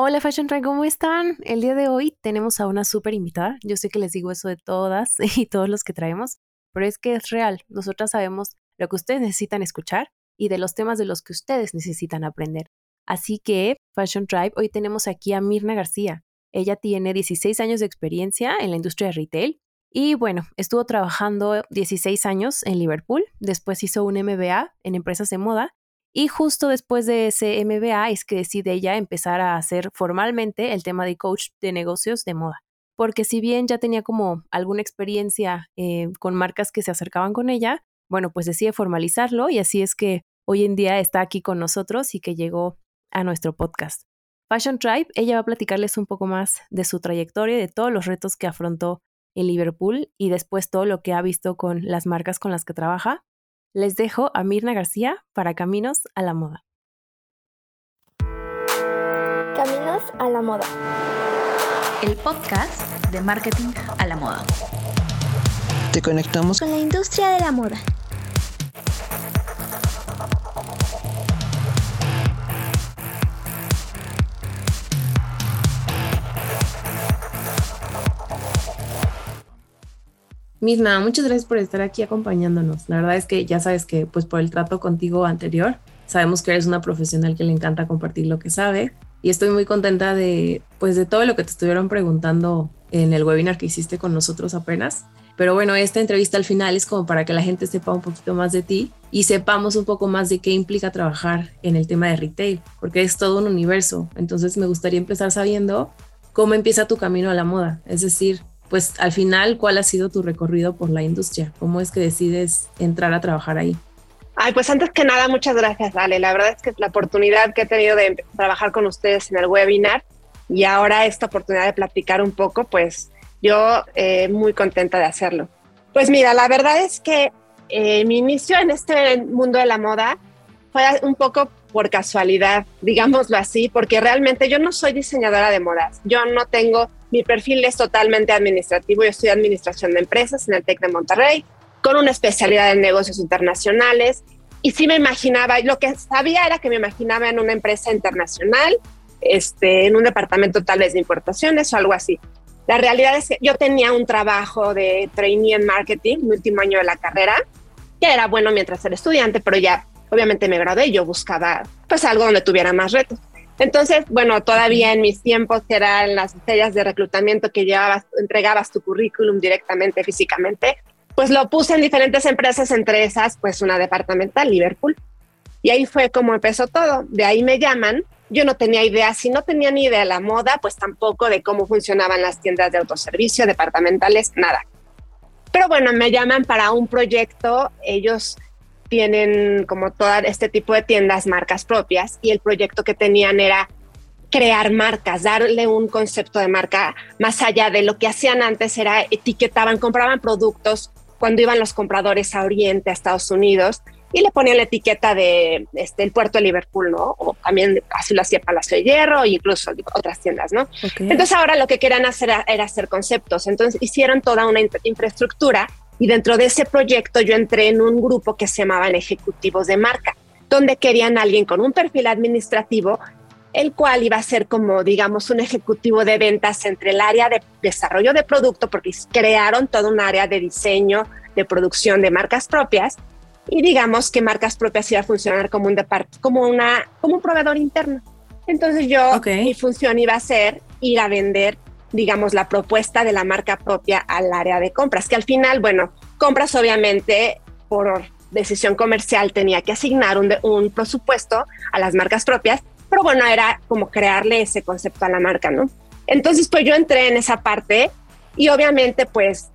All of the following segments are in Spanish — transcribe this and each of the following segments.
Hola Fashion Tribe, ¿cómo están? El día de hoy tenemos a una súper invitada. Yo sé que les digo eso de todas y todos los que traemos, pero es que es real. Nosotras sabemos lo que ustedes necesitan escuchar y de los temas de los que ustedes necesitan aprender. Así que, Fashion Tribe, hoy tenemos aquí a Mirna García. Ella tiene 16 años de experiencia en la industria de retail y bueno, estuvo trabajando 16 años en Liverpool, después hizo un MBA en empresas de moda y justo después de ese MBA es que decide ella empezar a hacer formalmente el tema de coach de negocios de moda. Porque si bien ya tenía como alguna experiencia eh, con marcas que se acercaban con ella, bueno, pues decide formalizarlo y así es que hoy en día está aquí con nosotros y que llegó a nuestro podcast. Fashion Tribe, ella va a platicarles un poco más de su trayectoria, de todos los retos que afrontó en Liverpool y después todo lo que ha visto con las marcas con las que trabaja les dejo a Mirna García para Caminos a la Moda. Caminos a la Moda. El podcast de marketing a la moda. Te conectamos con la industria de la moda. Misma, muchas gracias por estar aquí acompañándonos. La verdad es que ya sabes que pues por el trato contigo anterior, sabemos que eres una profesional que le encanta compartir lo que sabe y estoy muy contenta de pues de todo lo que te estuvieron preguntando en el webinar que hiciste con nosotros apenas. Pero bueno, esta entrevista al final es como para que la gente sepa un poquito más de ti y sepamos un poco más de qué implica trabajar en el tema de retail, porque es todo un universo. Entonces me gustaría empezar sabiendo cómo empieza tu camino a la moda, es decir, pues al final, ¿cuál ha sido tu recorrido por la industria? ¿Cómo es que decides entrar a trabajar ahí? Ay, pues antes que nada, muchas gracias, Ale. La verdad es que la oportunidad que he tenido de trabajar con ustedes en el webinar y ahora esta oportunidad de platicar un poco, pues yo eh, muy contenta de hacerlo. Pues mira, la verdad es que eh, mi inicio en este mundo de la moda fue un poco por casualidad, digámoslo así, porque realmente yo no soy diseñadora de modas. Yo no tengo mi perfil es totalmente administrativo. Yo estudié administración de empresas en el TEC de Monterrey, con una especialidad en negocios internacionales. Y sí me imaginaba, lo que sabía era que me imaginaba en una empresa internacional, este, en un departamento tal vez de importaciones o algo así. La realidad es que yo tenía un trabajo de trainee en marketing, mi último año de la carrera, que era bueno mientras era estudiante, pero ya obviamente me gradué y yo buscaba pues algo donde tuviera más retos. Entonces, bueno, todavía en mis tiempos eran las estrellas de reclutamiento que llevabas, entregabas tu currículum directamente, físicamente, pues lo puse en diferentes empresas, entre esas, pues una departamental, Liverpool. Y ahí fue como empezó todo. De ahí me llaman. Yo no tenía idea, si no tenía ni idea de la moda, pues tampoco de cómo funcionaban las tiendas de autoservicio, departamentales, nada. Pero bueno, me llaman para un proyecto. Ellos tienen como todo este tipo de tiendas, marcas propias, y el proyecto que tenían era crear marcas, darle un concepto de marca más allá de lo que hacían antes, era etiquetaban, compraban productos cuando iban los compradores a Oriente, a Estados Unidos, y le ponían la etiqueta de este, el puerto de Liverpool, ¿no? O también así lo hacía Palacio de Hierro e incluso otras tiendas, ¿no? Entonces ahora lo que querían hacer era hacer conceptos, entonces hicieron toda una infraestructura y dentro de ese proyecto yo entré en un grupo que se llamaban ejecutivos de marca, donde querían alguien con un perfil administrativo, el cual iba a ser como, digamos, un ejecutivo de ventas entre el área de desarrollo de producto, porque crearon todo un área de diseño, de producción de marcas propias, y digamos que marcas propias iba a funcionar como un como una, como un proveedor interno. Entonces yo, mi función iba a ser ir a vender digamos, la propuesta de la marca propia al área de compras, que al final, bueno, compras obviamente por decisión comercial tenía que asignar un, un presupuesto a las marcas propias, pero bueno, era como crearle ese concepto a la marca, ¿no? Entonces, pues yo entré en esa parte y obviamente, pues,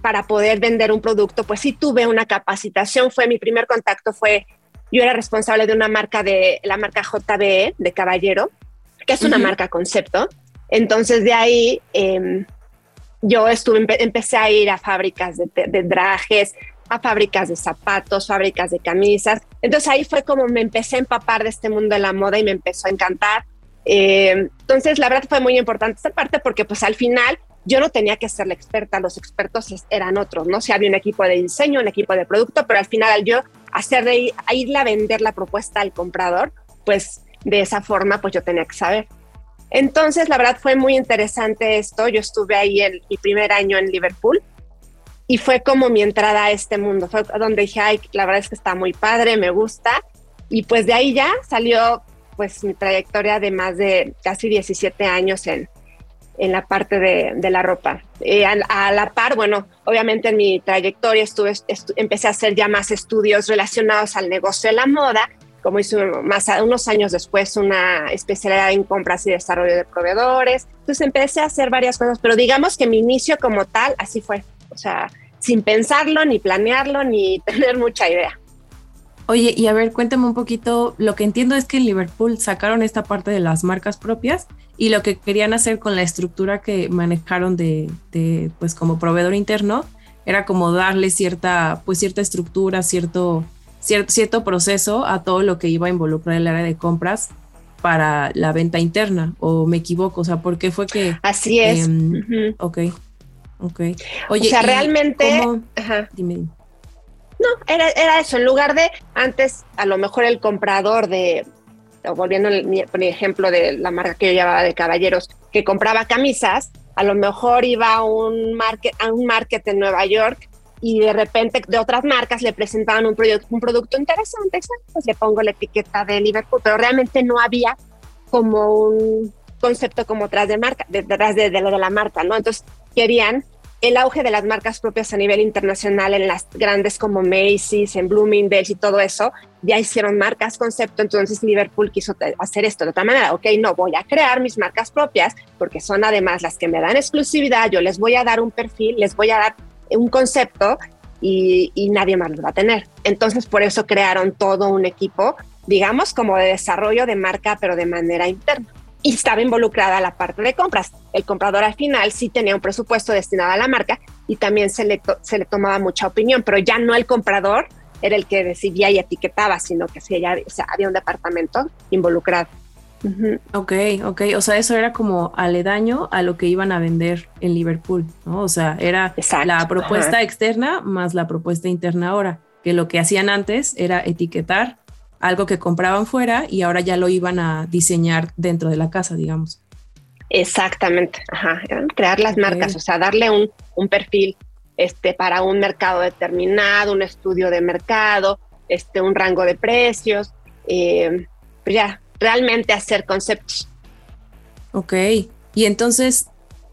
para poder vender un producto, pues sí tuve una capacitación, fue mi primer contacto, fue, yo era responsable de una marca de, la marca JBE de Caballero, que es una marca concepto, entonces de ahí em, yo estuve, empecé a ir a fábricas de, trajes, a fábricas de zapatos, fábricas de camisas. Entonces ahí fue como me empecé a empapar de este mundo de la moda y me empezó a encantar. Em, entonces la verdad fue muy importante esta parte porque pues al final yo no tenía que ser la experta, los expertos eran otros, ¿no? Si había un equipo de diseño, un equipo de producto, pero al final al yo hacer de irle a vender la propuesta al comprador, pues de esa forma pues yo tenía que saber. Entonces, la verdad fue muy interesante esto. Yo estuve ahí el, mi primer año en Liverpool y fue como mi entrada a este mundo. Fue donde dije, ay, la verdad es que está muy padre, me gusta. Y pues de ahí ya salió pues mi trayectoria de más de casi 17 años en, en la parte de, la ropa. Eh, a, la par, bueno, obviamente en mi trayectoria estuve, empecé a hacer ya más estudios relacionados al negocio de la moda, como hice más unos años después una especialidad en compras y desarrollo de proveedores. Entonces empecé a hacer varias cosas, pero digamos que mi inicio como tal así fue, o sea, sin pensarlo, ni planearlo, ni tener mucha idea. Oye, y a ver, cuéntame un poquito, lo que entiendo es que en Liverpool sacaron esta parte de las marcas propias y lo que querían hacer con la estructura que manejaron de, pues como proveedor interno era como darle cierta, pues cierta estructura, cierto, cierto, cierto proceso a todo lo que iba a involucrar el área de compras para la venta interna, o me equivoco, o sea, ¿por qué fue que... Así es. Em, ok, ok. Oye, o sea, realmente... Dime. No, era, era eso, en lugar de antes a lo mejor el comprador de, volviendo por ejemplo de la marca que yo llevaba de caballeros, que compraba camisas, a lo mejor iba a un market, a un market en Nueva York y de repente de otras marcas le presentaban un, producto, un producto interesante, pues le pongo la etiqueta de Liverpool, pero realmente no había como un concepto como detrás de marca, detrás de, de, de la marca, ¿no? Entonces querían el auge de las marcas propias a nivel internacional en las grandes como Macy's, en Bloomingdale's y todo eso, ya hicieron marcas concepto, entonces Liverpool quiso hacer esto de otra manera, ok, no, voy a crear mis marcas propias porque son además las que me dan exclusividad, yo les voy a dar un perfil, les voy a dar un concepto y, nadie más lo va a tener. Entonces por eso crearon todo un equipo, digamos, como de desarrollo de marca, pero de manera interna y estaba involucrada la parte de compras. El comprador al final sí tenía un presupuesto destinado a la marca y también se le, se le tomaba mucha opinión, pero ya no el comprador era el que decidía y etiquetaba, sino que sí, ya, había un departamento involucrado. Ok, ok, o sea, eso era como aledaño a lo que iban a vender en Liverpool, ¿no? O sea, era la propuesta externa más la propuesta interna ahora, que lo que hacían antes era etiquetar algo que compraban fuera y ahora ya lo iban a diseñar dentro de la casa, digamos. Exactamente, ajá, crear las marcas, o sea, darle un, un, perfil este, para un mercado determinado, un estudio de mercado, este, un rango de precios, eh, pues ya, realmente hacer conceptos. Ok, y entonces,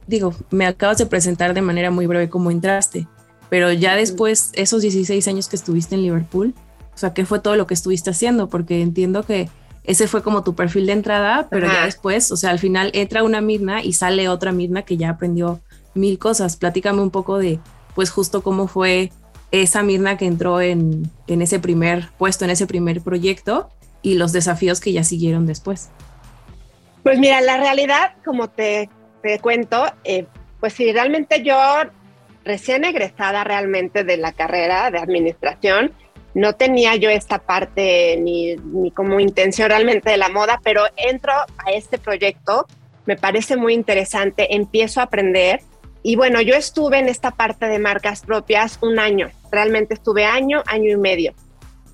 digo, me acabas de presentar de manera muy breve cómo entraste, pero ya después, esos 16 años que estuviste en Liverpool, o sea, ¿qué fue todo lo que estuviste haciendo? Porque entiendo que ese fue como tu perfil de entrada, pero ya después, o sea, al final entra una Mirna y sale otra Mirna que ya aprendió mil cosas. Platícame un poco de, pues justo cómo fue esa Mirna que entró en, en ese primer puesto, en ese primer proyecto y los desafíos que ya siguieron después. Pues mira, la realidad, como te, te cuento, eh, pues sí, realmente yo recién egresada realmente de la carrera de administración, no tenía yo esta parte ni, como intención realmente de la moda, pero entro a este proyecto, me parece muy interesante, empiezo a aprender y bueno, yo estuve en esta parte de marcas propias un año, realmente estuve año, año y medio.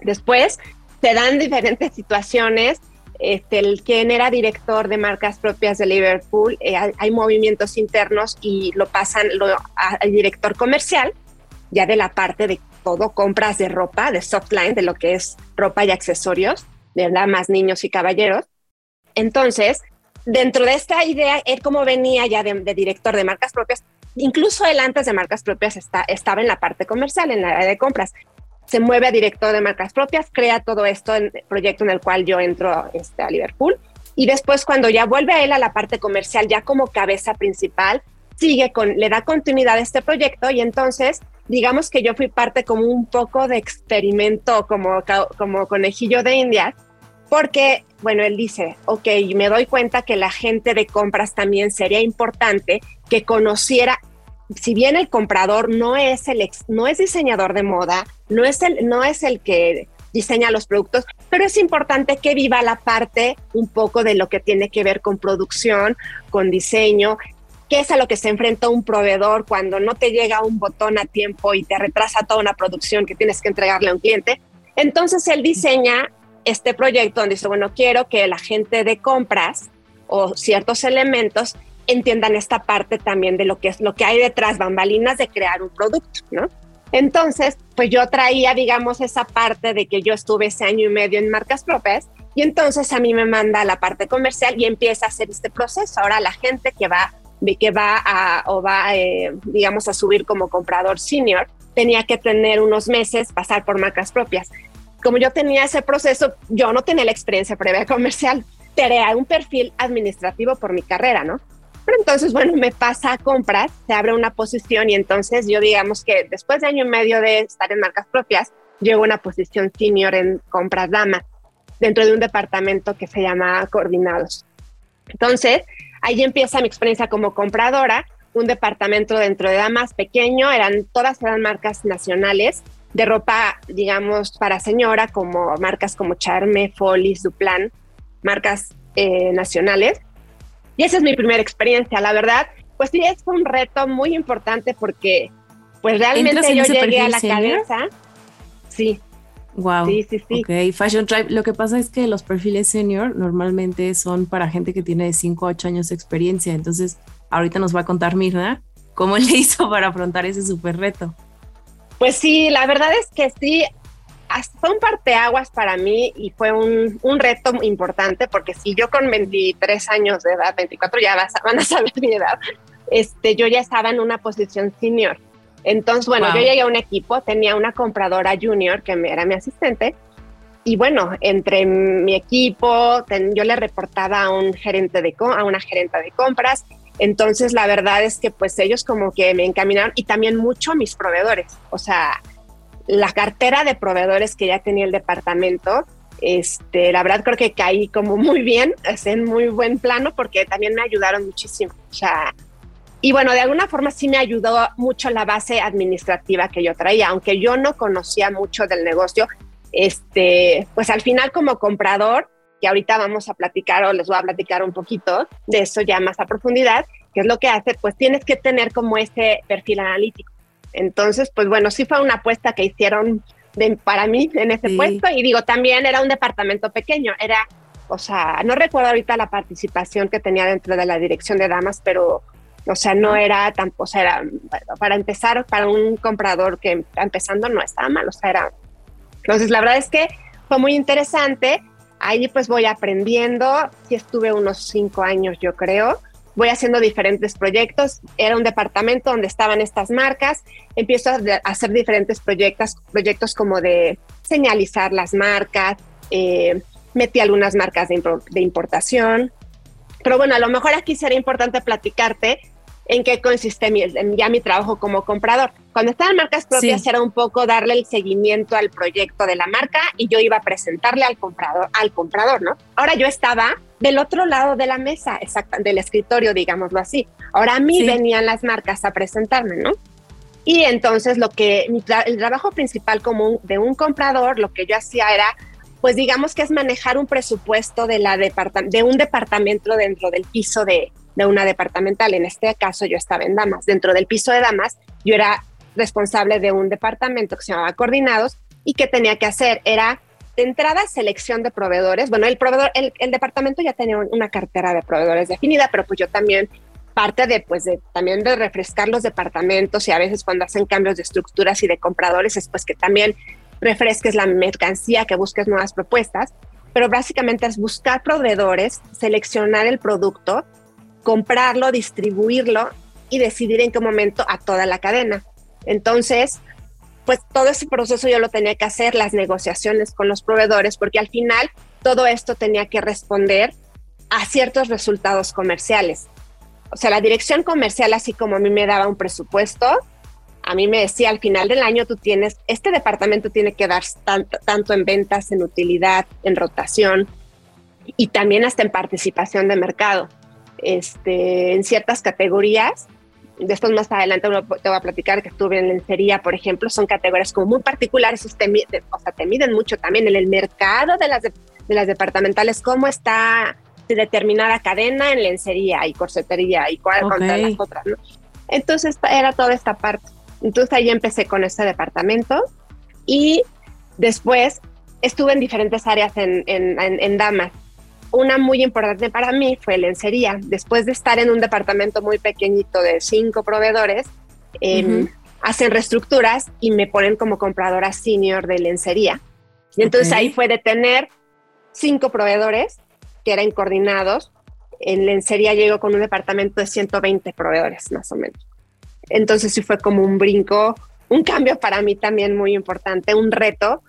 Después se dan diferentes situaciones. Este, el quien era director de marcas propias de Liverpool, eh, hay, movimientos internos y lo pasan al director comercial, ya de la parte de todo compras de ropa, de softline, de lo que es ropa y accesorios, de damas, niños y caballeros. Entonces, dentro de esta idea, él como venía ya de, director de marcas propias, incluso él antes de marcas propias está, estaba en la parte comercial, en la área de compras. Se mueve a director de marcas propias, crea todo esto en el proyecto en el cual yo entro este, a Liverpool. Y después, cuando ya vuelve a él a la parte comercial, ya como cabeza principal, sigue con, le da continuidad a este proyecto y entonces digamos que yo fui parte como un poco de experimento, como, como conejillo de India, porque, bueno, él dice, ok, me doy cuenta que la gente de compras también sería importante que conociera, si bien el comprador no es el no es diseñador de moda, no es el, no es el que diseña los productos, pero es importante que viva la parte un poco de lo que tiene que ver con producción, con diseño, qué es a lo que se enfrenta un proveedor cuando no te llega un botón a tiempo y te retrasa toda una producción que tienes que entregarle a un cliente. Entonces él diseña este proyecto donde dice, bueno, quiero que la gente de compras o ciertos elementos entiendan esta parte también de lo que es lo que hay detrás bambalinas de crear un producto, ¿no? Entonces, pues yo traía, digamos, esa parte de que yo estuve ese año y medio en marcas propias y entonces a mí me manda a la parte comercial y empieza a hacer este proceso. Ahora la gente que va, que va a, o va, eh, digamos, a subir como comprador senior, tenía que tener unos meses, pasar por marcas propias. Como yo tenía ese proceso, yo no tenía la experiencia previa comercial, creé un perfil administrativo por mi carrera, ¿no? Pero entonces, bueno, me pasa a compras, se abre una posición y entonces yo digamos que después de año y medio de estar en marcas propias, llego a una posición senior en compras dama dentro de un departamento que se llama Coordinados. Entonces, ahí empieza mi experiencia como compradora, un departamento dentro de damas pequeño, eran todas eran marcas nacionales de ropa, digamos, para señora, como marcas como Charme, Folis, Duplan, marcas eh, nacionales. Y esa es mi primera experiencia, la verdad, pues sí, es un reto muy importante porque pues realmente yo llegué a la cabeza. Sí, Wow. Sí, sí, sí. Ok, Fashion Tribe. Lo que pasa es que los perfiles senior normalmente son para gente que tiene de 5 a 8 años de experiencia. Entonces, ahorita nos va a contar Mirna cómo le hizo para afrontar ese súper reto. Pues sí, la verdad es que sí, fue un parteaguas para mí y fue un, un, reto importante porque si yo con 23 años de edad, 24 ya van a saber mi edad, este, yo ya estaba en una posición senior. Entonces, bueno, yo llegué a un equipo, tenía una compradora junior que era mi asistente y bueno, entre mi equipo, yo le reportaba a un gerente de a una gerente de compras. Entonces, la verdad es que pues ellos como que me encaminaron y también mucho a mis proveedores. O sea, la cartera de proveedores que ya tenía el departamento, este, la verdad creo que caí como muy bien, en muy buen plano porque también me ayudaron muchísimo. O sea, y bueno, de alguna forma sí me ayudó mucho la base administrativa que yo traía, aunque yo no conocía mucho del negocio, este, pues al final como comprador, que ahorita vamos a platicar o les voy a platicar un poquito de eso ya más a profundidad, que es lo que hace, pues tienes que tener como ese perfil analítico. Entonces, pues bueno, sí fue una apuesta que hicieron para mí en ese puesto y digo, también era un departamento pequeño, era, o sea, no recuerdo ahorita la participación que tenía dentro de la dirección de damas, pero o sea, no era tan, o sea, era, para empezar, para un comprador que empezando no estaba mal, o sea, era. Entonces, la verdad es que fue muy interesante. Ahí pues voy aprendiendo, sí estuve unos cinco años, yo creo. Voy haciendo diferentes proyectos. Era un departamento donde estaban estas marcas. Empiezo a hacer diferentes proyectos, proyectos como de señalizar las marcas. Eh, metí algunas marcas de, de importación. Pero bueno, a lo mejor aquí sería importante platicarte en qué consiste mi, ya mi trabajo como comprador. Cuando estaba en marcas propias era un poco darle el seguimiento al proyecto de la marca y yo iba a presentarle al comprador, al comprador, ¿no? Ahora yo estaba del otro lado de la mesa, exacto, del escritorio, digámoslo así. Ahora a mí venían las marcas a presentarme, ¿no? Y entonces lo que el trabajo principal común de un comprador, lo que yo hacía era pues digamos que es manejar un presupuesto de, la de un departamento dentro del piso de, de una departamental. En este caso yo estaba en Damas. Dentro del piso de Damas yo era responsable de un departamento que se llamaba Coordinados y que tenía que hacer era de entrada selección de proveedores. Bueno, el proveedor, el, departamento ya tenía una cartera de proveedores definida, pero pues yo también parte de pues de también de refrescar los departamentos y a veces cuando hacen cambios de estructuras y de compradores es pues que también refresques la mercancía, que busques nuevas propuestas, pero básicamente es buscar proveedores, seleccionar el producto comprarlo, distribuirlo y decidir en qué momento a toda la cadena. Entonces, pues todo ese proceso yo lo tenía que hacer, las negociaciones con los proveedores, porque al final todo esto tenía que responder a ciertos resultados comerciales. O sea, la dirección comercial, así como a mí me daba un presupuesto, a mí me decía al final del año tú tienes, este departamento tiene que dar tanto, en ventas, en utilidad, en rotación y también hasta en participación de mercado este, en ciertas categorías. Después más adelante te voy a platicar que estuve en lencería, por ejemplo, son categorías como muy particulares, te, o sea, te miden mucho también en el mercado de las, de, las departamentales, cómo está determinada cadena en lencería y corsetería y cuál contra las otras, ¿no? Entonces era toda esta parte. Entonces ahí empecé con este departamento y después estuve en diferentes áreas en, en, en, en Damas una muy importante para mí fue lencería. Después de estar en un departamento muy pequeñito de cinco proveedores, em, hacen reestructuras y me ponen como compradora senior de lencería. Y entonces ahí fue de tener cinco proveedores que eran coordinados. En lencería llegó con un departamento de 120 proveedores, más o menos. Entonces sí fue como un brinco, un cambio para mí también muy importante, un reto,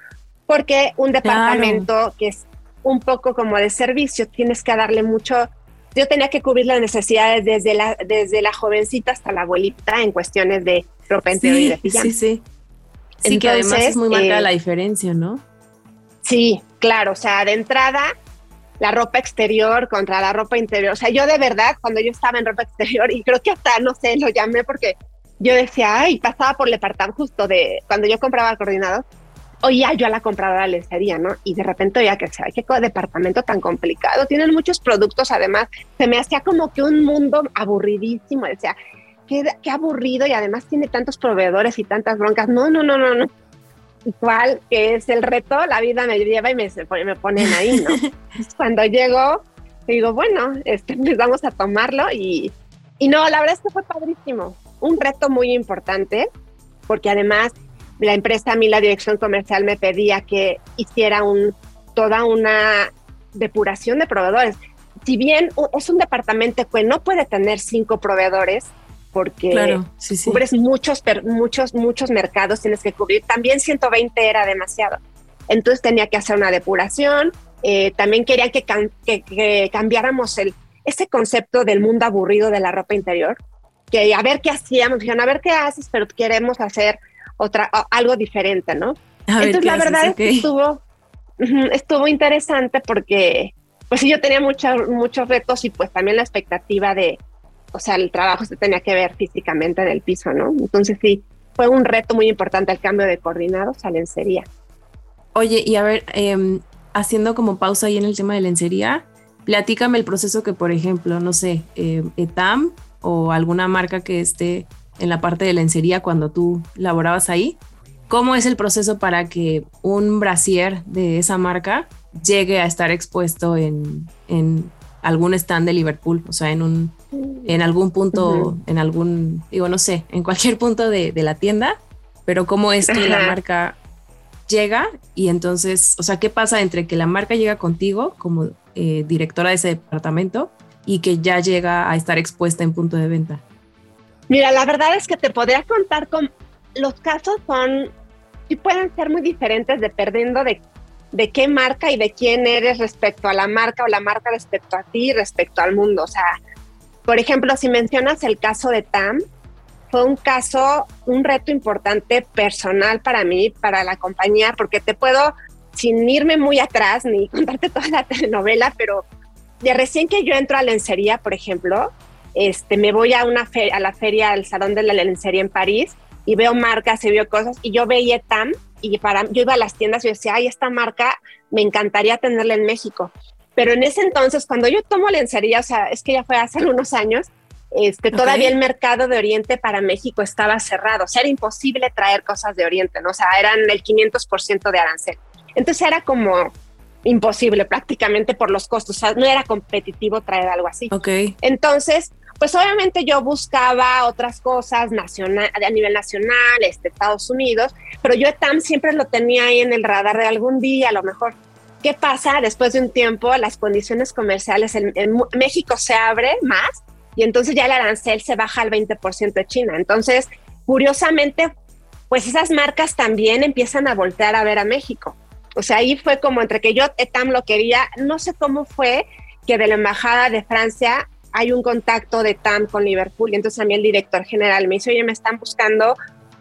porque un departamento que es un poco como de servicio, tienes que darle mucho. Yo tenía que cubrir las necesidades desde la, desde la jovencita hasta la abuelita en cuestiones de ropa interior y de pijama. Sí, sí. Sí, que además es muy marcada eh, la diferencia, ¿no? Sí, claro. O sea, de entrada, la ropa exterior contra la ropa interior. O sea, yo de verdad, cuando yo estaba en ropa exterior, y creo que hasta, no sé, lo llamé porque yo decía, ay, pasaba por el departamento justo de cuando yo compraba el coordinador, oía yo a la compradora lencería, ¿no? Y de repente oía que, sea, qué departamento tan complicado, tienen muchos productos, además, se me hacía como que un mundo aburridísimo, decía, qué, qué aburrido y además tiene tantos proveedores y tantas broncas, no, no, no, no, no. Igual que es el reto, la vida me lleva y me, me ponen ahí, ¿no? Cuando llego, digo, bueno, este, pues vamos a tomarlo y, y no, la verdad es que fue padrísimo, un reto muy importante, porque además la empresa, a mí la dirección comercial me pedía que hiciera un, toda una depuración de proveedores. Si bien es un departamento que no puede tener cinco proveedores, porque cubres muchos, muchos, muchos mercados, tienes que cubrir. También 120 era demasiado. Entonces tenía que hacer una depuración. Eh, también querían que, que, cambiáramos el, ese concepto del mundo aburrido de la ropa interior, que a ver qué hacíamos, dijeron, a ver qué haces, pero queremos hacer otra, algo diferente, ¿no? Entonces la verdad es que estuvo, estuvo interesante porque pues sí, yo tenía muchos, muchos retos y pues también la expectativa de, o sea, el trabajo se tenía que ver físicamente en el piso, ¿no? Entonces sí, fue un reto muy importante el cambio de coordinados a lencería. Oye, y a ver, em, haciendo como pausa ahí en el tema de lencería, platícame el proceso que, por ejemplo, no sé, eh, ETAM o alguna marca que esté en la parte de lencería cuando tú laborabas ahí. ¿Cómo es el proceso para que un brasier de esa marca llegue a estar expuesto en, algún stand de Liverpool? O sea, en, un, en algún punto, en algún, digo, no sé, en cualquier punto de, la tienda, pero ¿cómo es que la marca llega y entonces, o sea, ¿qué pasa entre que la marca llega contigo como eh, directora de ese departamento y que ya llega a estar expuesta en punto de venta? Mira, la verdad es que te podría contar con los casos son sí pueden ser muy diferentes dependiendo de, de qué marca y de quién eres respecto a la marca o la marca respecto a ti, respecto al mundo. O sea, por ejemplo, si mencionas el caso de TAM, fue un caso, un reto importante personal para mí, para la compañía, porque te puedo, sin irme muy atrás ni contarte toda la telenovela, pero de recién que yo entro a lencería, por ejemplo, este, me voy a, una a la feria, al Salón de la Lencería en París y veo marcas y veo cosas y yo veía TAM y para, yo iba a las tiendas y decía, ay, esta marca me encantaría tenerla en México. Pero en ese entonces, cuando yo tomo lencería, o sea, es que ya fue hace unos años, este, todavía el mercado de Oriente para México estaba cerrado, o sea, era imposible traer cosas de Oriente, ¿no? O sea, eran el 500% de arancel. Entonces era como imposible prácticamente por los costos, o sea, no era competitivo traer algo así. Ok. Entonces, pues obviamente yo buscaba otras cosas nacional, a nivel nacional, este, Estados Unidos, pero yo TAM siempre lo tenía ahí en el radar de algún día, a lo mejor. ¿Qué pasa? Después de un tiempo, las condiciones comerciales en, México se abre más y entonces ya el arancel se baja al 20% de China. Entonces, curiosamente, pues esas marcas también empiezan a voltear a ver a México. O sea, ahí fue como entre que yo TAM lo quería, no sé cómo fue que de la embajada de Francia hay un contacto de TAM con Liverpool y entonces a mí el director general me dice, oye, me están buscando,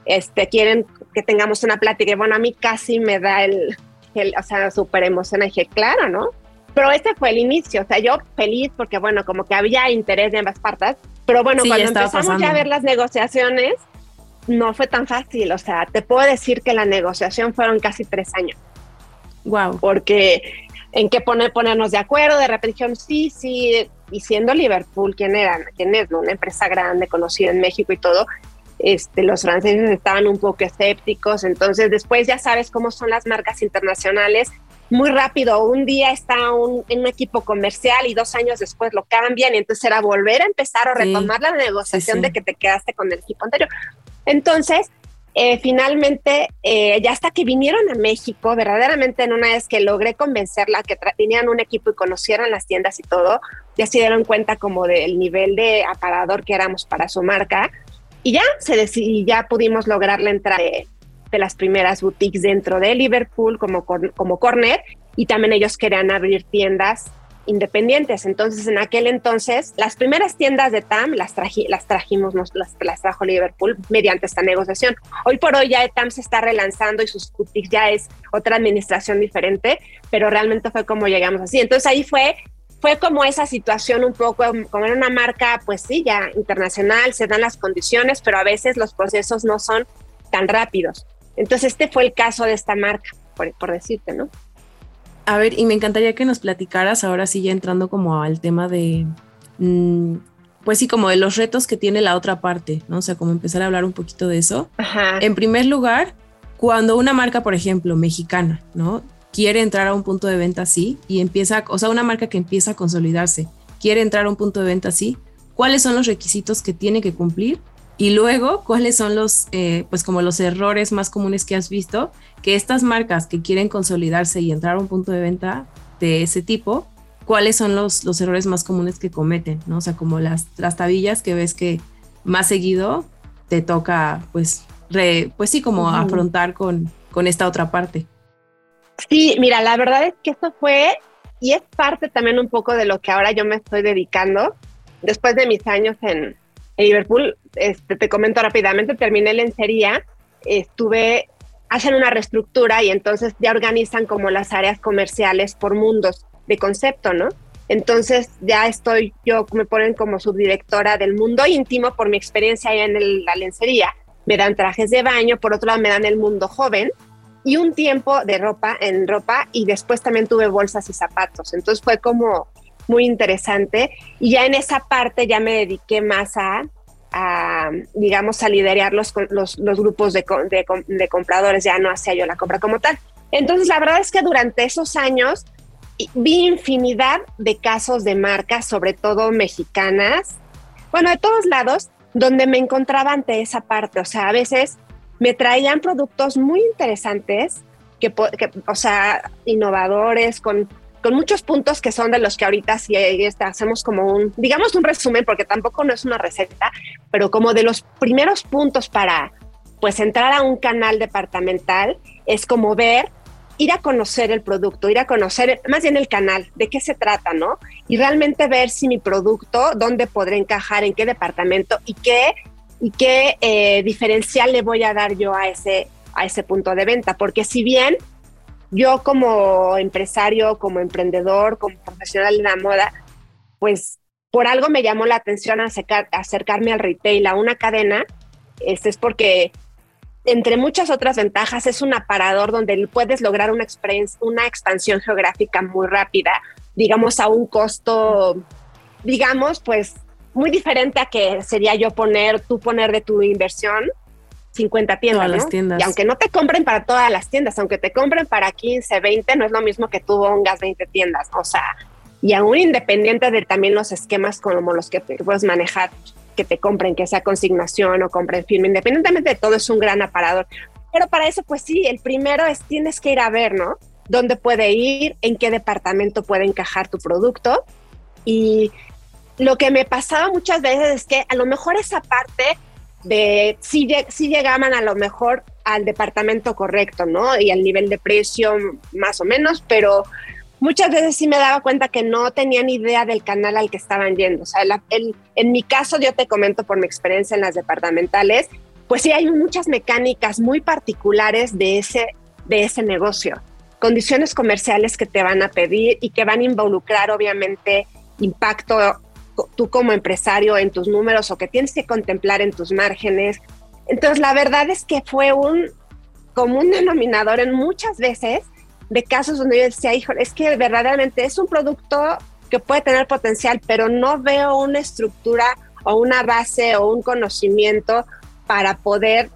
este, quieren que tengamos una plática. Y bueno, a mí casi me da el, el o sea, súper emoción. dije, claro, ¿no? Pero ese fue el inicio, o sea, yo feliz porque, bueno, como que había interés de ambas partes, pero bueno, cuando empezamos ya a ver las negociaciones, no fue tan fácil, o sea, te puedo decir que la negociación fueron casi tres años. Wow. Porque en qué poner, ponernos de acuerdo, de repente dijeron, sí, sí, y siendo Liverpool, ¿quién era? ¿Quién es? Una empresa grande, conocida en México y todo, este, los franceses estaban un poco escépticos, entonces después ya sabes cómo son las marcas internacionales, muy rápido. Un día está un, en un equipo comercial y dos años después lo cambian y entonces era volver a empezar o retomar la negociación de que te quedaste con el equipo anterior. Entonces, eh, finalmente, eh, ya hasta que vinieron a México, verdaderamente en una vez que logré convencerla que tenían un equipo y conocieran las tiendas y todo, ya se dieron cuenta como del nivel de aparador que éramos para su marca y ya se ya pudimos lograr la entrada de, las primeras boutiques dentro de Liverpool como, como Corner y también ellos querían abrir tiendas independientes. Entonces, en aquel entonces, las primeras tiendas de TAM las, trajimos, las, las, trajo Liverpool mediante esta negociación. Hoy por hoy ya TAM se está relanzando y sus boutiques ya es otra administración diferente, pero realmente fue como llegamos así. Entonces ahí fue fue como esa situación un poco, como en una marca, pues sí, ya internacional, se dan las condiciones, pero a veces los procesos no son tan rápidos. Entonces este fue el caso de esta marca, por decirte, ¿no? A ver, y me encantaría que nos platicaras ahora sí ya entrando como al tema de, mm, pues sí, como de los retos que tiene la otra parte, ¿no? O sea, como empezar a hablar un poquito de eso. En primer lugar, cuando una marca, por ejemplo, mexicana, ¿no? Quiere entrar a un punto de venta así y empieza, o sea, una marca que empieza a consolidarse, quiere entrar a un punto de venta así, ¿cuáles son los requisitos que tiene que cumplir y luego, ¿cuáles son los, eh, pues como los errores más comunes que has visto? Que estas marcas que quieren consolidarse y entrar a un punto de venta de ese tipo, ¿cuáles son los, los errores más comunes que cometen? ¿no? O sea, como las, las tabillas que ves que más seguido te toca, pues, pues sí, como afrontar con, con esta otra parte. Sí, mira, la verdad es que eso fue y es parte también un poco de lo que ahora yo me estoy dedicando. Después de mis años en, en Liverpool, este, te comento rápidamente, terminé lencería, estuve, hacen una reestructura y entonces ya organizan como las áreas comerciales por mundos de concepto, ¿no? Entonces ya estoy, yo me ponen como subdirectora del mundo íntimo por mi experiencia en la lencería. Me dan trajes de baño, por otro lado me dan el mundo joven y un tiempo de ropa en ropa y después también tuve bolsas y zapatos. Entonces fue como muy interesante. Y ya en esa parte ya me dediqué más a, digamos, a liderar los, los, grupos de, de, compradores, ya no hacía yo la compra como tal. Entonces, la verdad es que durante esos años vi infinidad de casos de marcas, sobre todo mexicanas, bueno, de todos lados, donde me encontraba ante esa parte. O sea, a veces me traían productos muy interesantes, que, que o sea, innovadores, con con muchos puntos que son de los que ahorita sí hacemos como un, digamos un resumen, porque tampoco no es una receta, pero como de los primeros puntos para pues entrar a un canal departamental es como ver, ir a conocer el producto, ir a conocer más bien el canal, de qué se trata, ¿no? Y realmente ver si mi producto, dónde podré encajar, en qué departamento y qué, y qué eh, diferencial le voy a dar yo a ese, a ese punto de venta, porque si bien yo como empresario, como emprendedor, como profesional de la moda, pues por algo me llamó la atención acercarme al retail, a una cadena, este es porque entre muchas otras ventajas es un aparador donde puedes lograr una, una expansión geográfica muy rápida, digamos a un costo, digamos, pues muy diferente a que sería yo poner, tú poner de tu inversión 50 tiendas, las tiendas. Y aunque no te compren para todas las tiendas, aunque te compren para 15, 20, no es lo mismo que tú pongas 20 tiendas. O sea, y aún independiente de también los esquemas como los que puedes manejar, que te compren, que sea consignación o compren firme, independientemente de todo, es un gran aparador. Pero para eso, pues sí, el primero es tienes que ir a ver, ¿no? ¿Dónde puede ir? ¿En qué departamento puede encajar tu producto? Y lo que me pasaba muchas veces es que a lo mejor esa parte de si, si llegaban a lo mejor al departamento correcto, ¿no? Y al nivel de precio más o menos, pero muchas veces sí me daba cuenta que no tenían idea del canal al que estaban yendo. O sea, en mi caso, yo te comento por mi experiencia en las departamentales, pues sí hay muchas mecánicas muy particulares de ese negocio. Condiciones comerciales que te van a pedir y que van a involucrar obviamente impacto tú como empresario en tus números o que tienes que contemplar en tus márgenes. Entonces, la verdad es que fue un común denominador en muchas veces de casos donde yo decía, hijo, es que verdaderamente es un producto que puede tener potencial, pero no veo una estructura o una base o un conocimiento para poder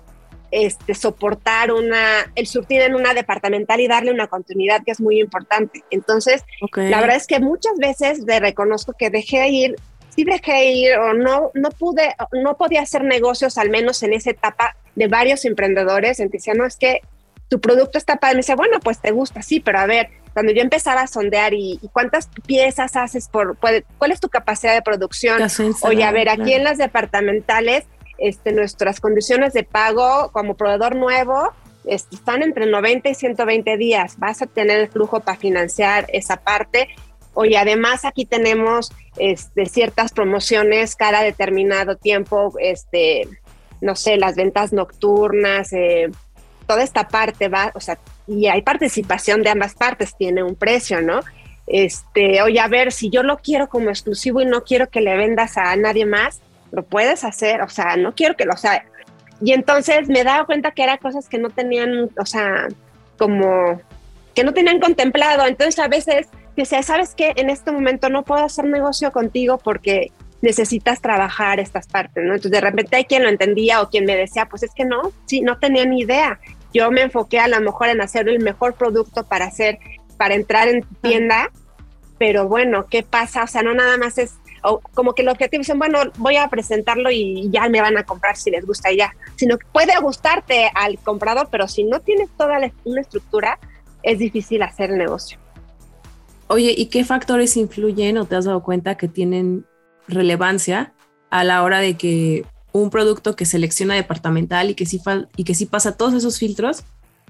este, soportar una, el surtir en una departamental y darle una continuidad que es muy importante. Entonces, la verdad es que muchas veces le reconozco que dejé ir, sí dejé ir o no, no pude, no podía hacer negocios, al menos en esa etapa de varios emprendedores, en que decían, no, es que tu producto está padre. Me dice, bueno, pues te gusta, sí, pero a ver, cuando yo empezaba a sondear y, cuántas piezas haces por, cuál es tu capacidad de producción. Oye, a ver, aquí en las departamentales, este, nuestras condiciones de pago como proveedor nuevo este, están entre 90 y 120 días. Vas a tener el flujo para financiar esa parte. Oye, además aquí tenemos este, ciertas promociones cada determinado tiempo, este, no sé, las ventas nocturnas, eh, toda esta parte va, o sea, y hay participación de ambas partes, tiene un precio, ¿no? Este, oye, a ver, si yo lo quiero como exclusivo y no quiero que le vendas a nadie más, lo puedes hacer, o sea, no quiero que lo, sea, y entonces me daba cuenta que eran cosas que no tenían, o sea, como que no tenían contemplado, entonces a veces decía, ¿sabes qué? En este momento no puedo hacer negocio contigo porque necesitas trabajar estas partes, ¿no? Entonces de repente hay quien lo entendía o quien me decía, pues es que no, sí, no tenía ni idea. Yo me enfoqué a lo mejor en hacer el mejor producto para hacer, para entrar en tienda, pero bueno, ¿qué pasa? O sea, no nada más es como que el objetivo dicen, bueno, voy a presentarlo y ya me van a comprar si les gusta ya, sino que puede gustarte al comprador, pero si no tienes toda una estructura, es difícil hacer el negocio. Oye, ¿y qué factores influyen o te has dado cuenta que tienen relevancia a la hora de que un producto que selecciona departamental y que sí, y que sí pasa todos esos filtros,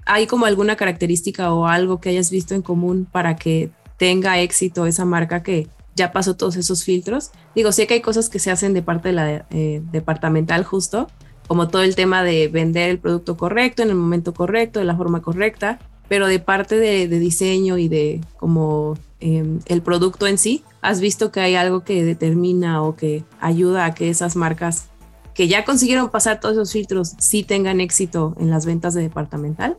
¿hay como alguna característica o algo que hayas visto en común para que tenga éxito esa marca que ya pasó todos esos filtros? Digo, sé que hay cosas que se hacen de parte de la eh, departamental justo, como todo el tema de vender el producto correcto en el momento correcto, de la forma correcta, pero de parte de, diseño y de como em, el producto en sí, ¿has visto que hay algo que determina o que ayuda a que esas marcas que ya consiguieron pasar todos esos filtros sí tengan éxito en las ventas de departamental?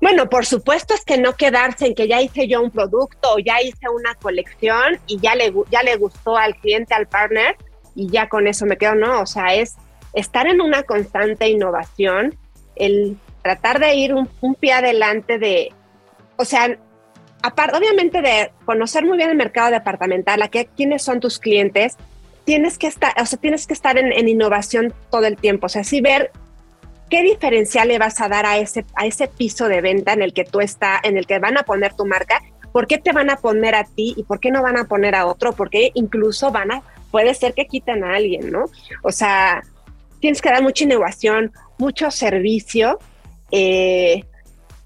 Bueno, por supuesto es que no quedarse en que ya hice yo un producto o ya hice una colección y ya le, ya le gustó al cliente, al partner y ya con eso me quedo, no, o sea, es estar en una constante innovación, el tratar de ir un, pie adelante de, o sea, aparte, obviamente de conocer muy bien el mercado departamental, a qué, quiénes son tus clientes, tienes que estar, o sea, tienes que estar en, en, innovación todo el tiempo, o sea, sí ver qué diferencial le vas a dar a ese, a ese piso de venta en el que tú estás, en el que van a poner tu marca, por qué te van a poner a ti y por qué no van a poner a otro, porque incluso van a, puede ser que quiten a alguien, ¿no? O sea, tienes que dar mucha innovación, mucho servicio, eh,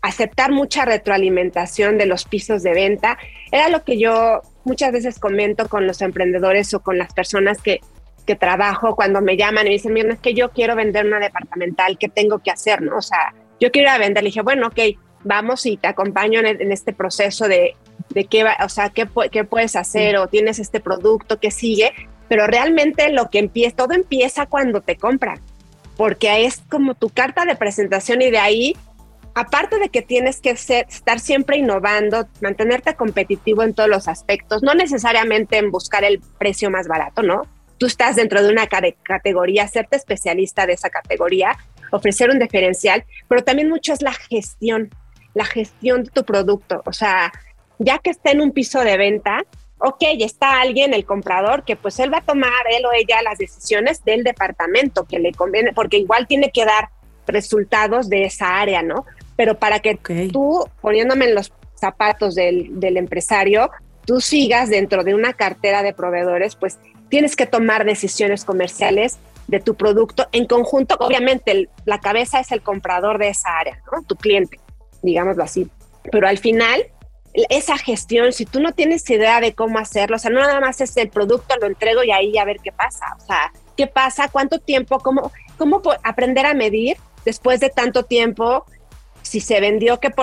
aceptar mucha retroalimentación de los pisos de venta. Era lo que yo muchas veces comento con los emprendedores o con las personas que, que trabajo cuando me llaman y me dicen, mira, es que yo quiero vender una departamental, ¿qué tengo que hacer? ¿no? O sea, yo quiero ir a vender. Le dije, bueno, ok, vamos y te acompaño en, este proceso de, de qué, va, o sea, qué, qué puedes hacer o tienes este producto que sigue, pero realmente lo que empieza, todo empieza cuando te compran, porque es como tu carta de presentación y de ahí aparte de que tienes que estar siempre innovando, mantenerte competitivo en todos los aspectos, no necesariamente en buscar el precio más barato, ¿no? Tú estás dentro de una categoría, hacerte especialista de esa categoría, ofrecer un diferencial, pero también mucho es la gestión, la gestión de tu producto. O sea, ya que está en un piso de venta, ok, está alguien, el comprador, que pues él va a tomar, él o ella, las decisiones del departamento que le conviene, porque igual tiene que dar resultados de esa área, ¿no? Pero para que tú, poniéndome en los zapatos del, del empresario, tú sigas dentro de una cartera de proveedores, pues tienes que tomar decisiones comerciales de tu producto en conjunto. Obviamente, la cabeza es el comprador de esa área, ¿no? Tu cliente, digámoslo así. Pero al final, esa gestión, si tú no tienes idea de cómo hacerlo, o sea, no nada más es el producto, lo entrego y ahí a ver qué pasa. O sea, ¿qué pasa? ¿Cuánto tiempo? ¿Cómo, cómo aprender a medir después de tanto tiempo? Si se vendió, qué,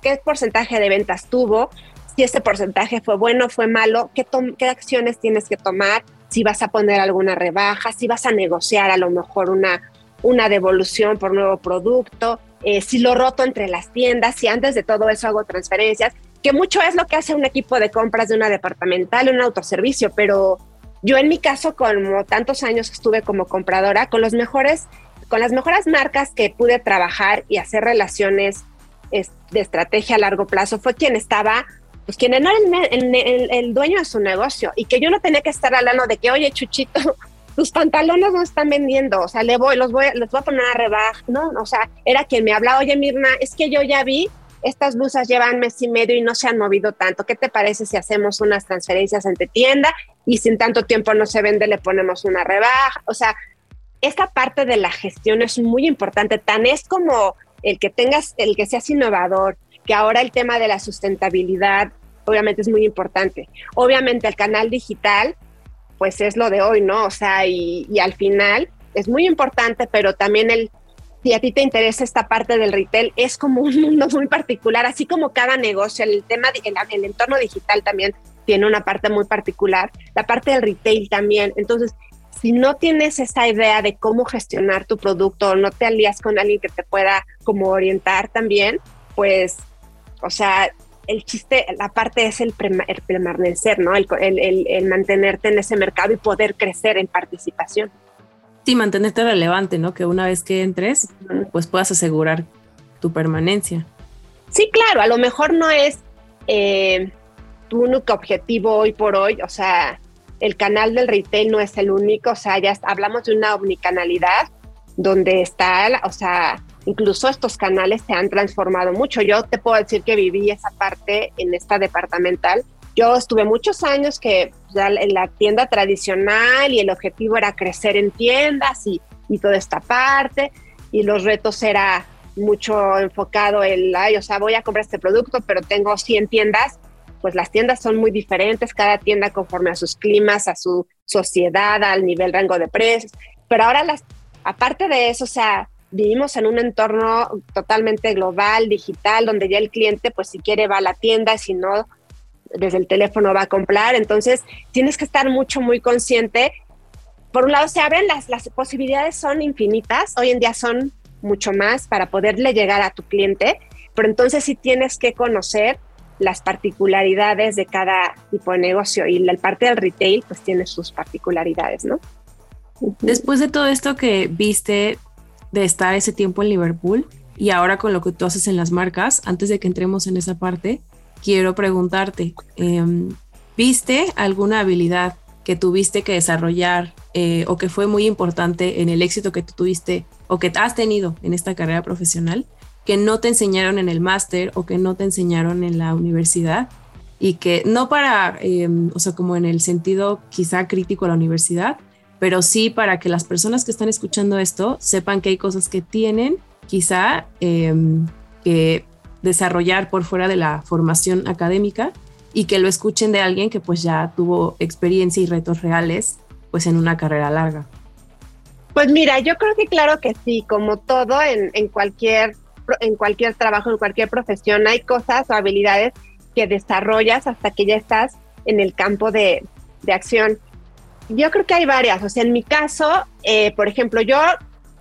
qué porcentaje de ventas tuvo, si ese porcentaje fue bueno, fue malo, qué, qué acciones tienes que tomar, si vas a poner alguna rebaja, si vas a negociar a lo mejor una, una devolución por nuevo producto, eh, si lo roto entre las tiendas, si antes de todo eso hago transferencias, que mucho es lo que hace un equipo de compras de una departamental, un autoservicio, pero yo en mi caso, como tantos años estuve como compradora, con los mejores con las mejores marcas que pude trabajar y hacer relaciones de estrategia a largo plazo fue quien estaba, pues quien era el, dueño de su negocio y que yo no tenía que estar hablando de que, oye, Chuchito, tus pantalones no están vendiendo, o sea, le voy, los voy, los voy a poner a rebaja, no, o sea, era quien me hablaba, oye, Mirna, es que yo ya vi, estas blusas llevan mes y medio y no se han movido tanto, ¿qué te parece si hacemos unas transferencias entre tienda y sin tanto tiempo no se vende, le ponemos una rebaja? O sea, esta parte de la gestión es muy importante, tan es como el que tengas, el que seas innovador, que ahora el tema de la sustentabilidad obviamente es muy importante. Obviamente el canal digital, pues es lo de hoy, ¿no? O sea, y, al final es muy importante, pero también el, si a ti te interesa esta parte del retail, es como un mundo muy particular, así como cada negocio, el tema, el, el entorno digital también tiene una parte muy particular, la parte del retail también. Entonces, si no tienes esa idea de cómo gestionar tu producto, no te alías con alguien que te pueda como orientar también, pues, o sea, el chiste, la parte es el, permanecer, ¿no? El, el, mantenerte en ese mercado y poder crecer en participación. Sí, mantenerte relevante, ¿no? Que una vez que entres, pues puedas asegurar tu permanencia. Sí, claro, a lo mejor no es eh, tu único objetivo hoy por hoy, o sea, el canal del retail no es el único, o sea, ya hablamos de una omnicanalidad donde está, o sea, incluso estos canales se han transformado mucho. Yo te puedo decir que viví esa parte en esta departamental. Yo estuve muchos años que ya en la tienda tradicional y el objetivo era crecer en tiendas y, y toda esta parte y los retos era mucho enfocado en, ay, o sea, voy a comprar este producto, pero tengo 100 tiendas pues las tiendas son muy diferentes, cada tienda conforme a sus climas, a su sociedad, al nivel rango de precios. Pero ahora, las, aparte de eso, o sea, vivimos en un entorno totalmente global, digital, donde ya el cliente, pues si quiere va a la tienda, si no, desde el teléfono va a comprar. Entonces, tienes que estar mucho, muy consciente. Por un lado, se abren las, las posibilidades, son infinitas. Hoy en día son mucho más para poderle llegar a tu cliente, pero entonces sí tienes que conocer las particularidades de cada tipo de negocio y la parte del retail pues tiene sus particularidades, ¿no? Después de todo esto que viste de estar ese tiempo en Liverpool y ahora con lo que tú haces en las marcas, antes de que entremos en esa parte, quiero preguntarte, em, ¿viste alguna habilidad que tuviste que desarrollar eh, o que fue muy importante en el éxito que tú tuviste o que has tenido en esta carrera profesional que no te enseñaron en el máster o que no te enseñaron en la universidad y que no para, em, o sea, como en el sentido quizá crítico a la universidad, pero sí para que las personas que están escuchando esto sepan que hay cosas que tienen quizá em, que desarrollar por fuera de la formación académica y que lo escuchen de alguien que pues ya tuvo experiencia y retos reales pues en una carrera larga. Pues mira, yo creo que claro que sí, como todo en, en cualquier en cualquier trabajo, en cualquier profesión, hay cosas o habilidades que desarrollas hasta que ya estás en el campo de, acción. Yo creo que hay varias, o sea, en mi caso, eh, por ejemplo, yo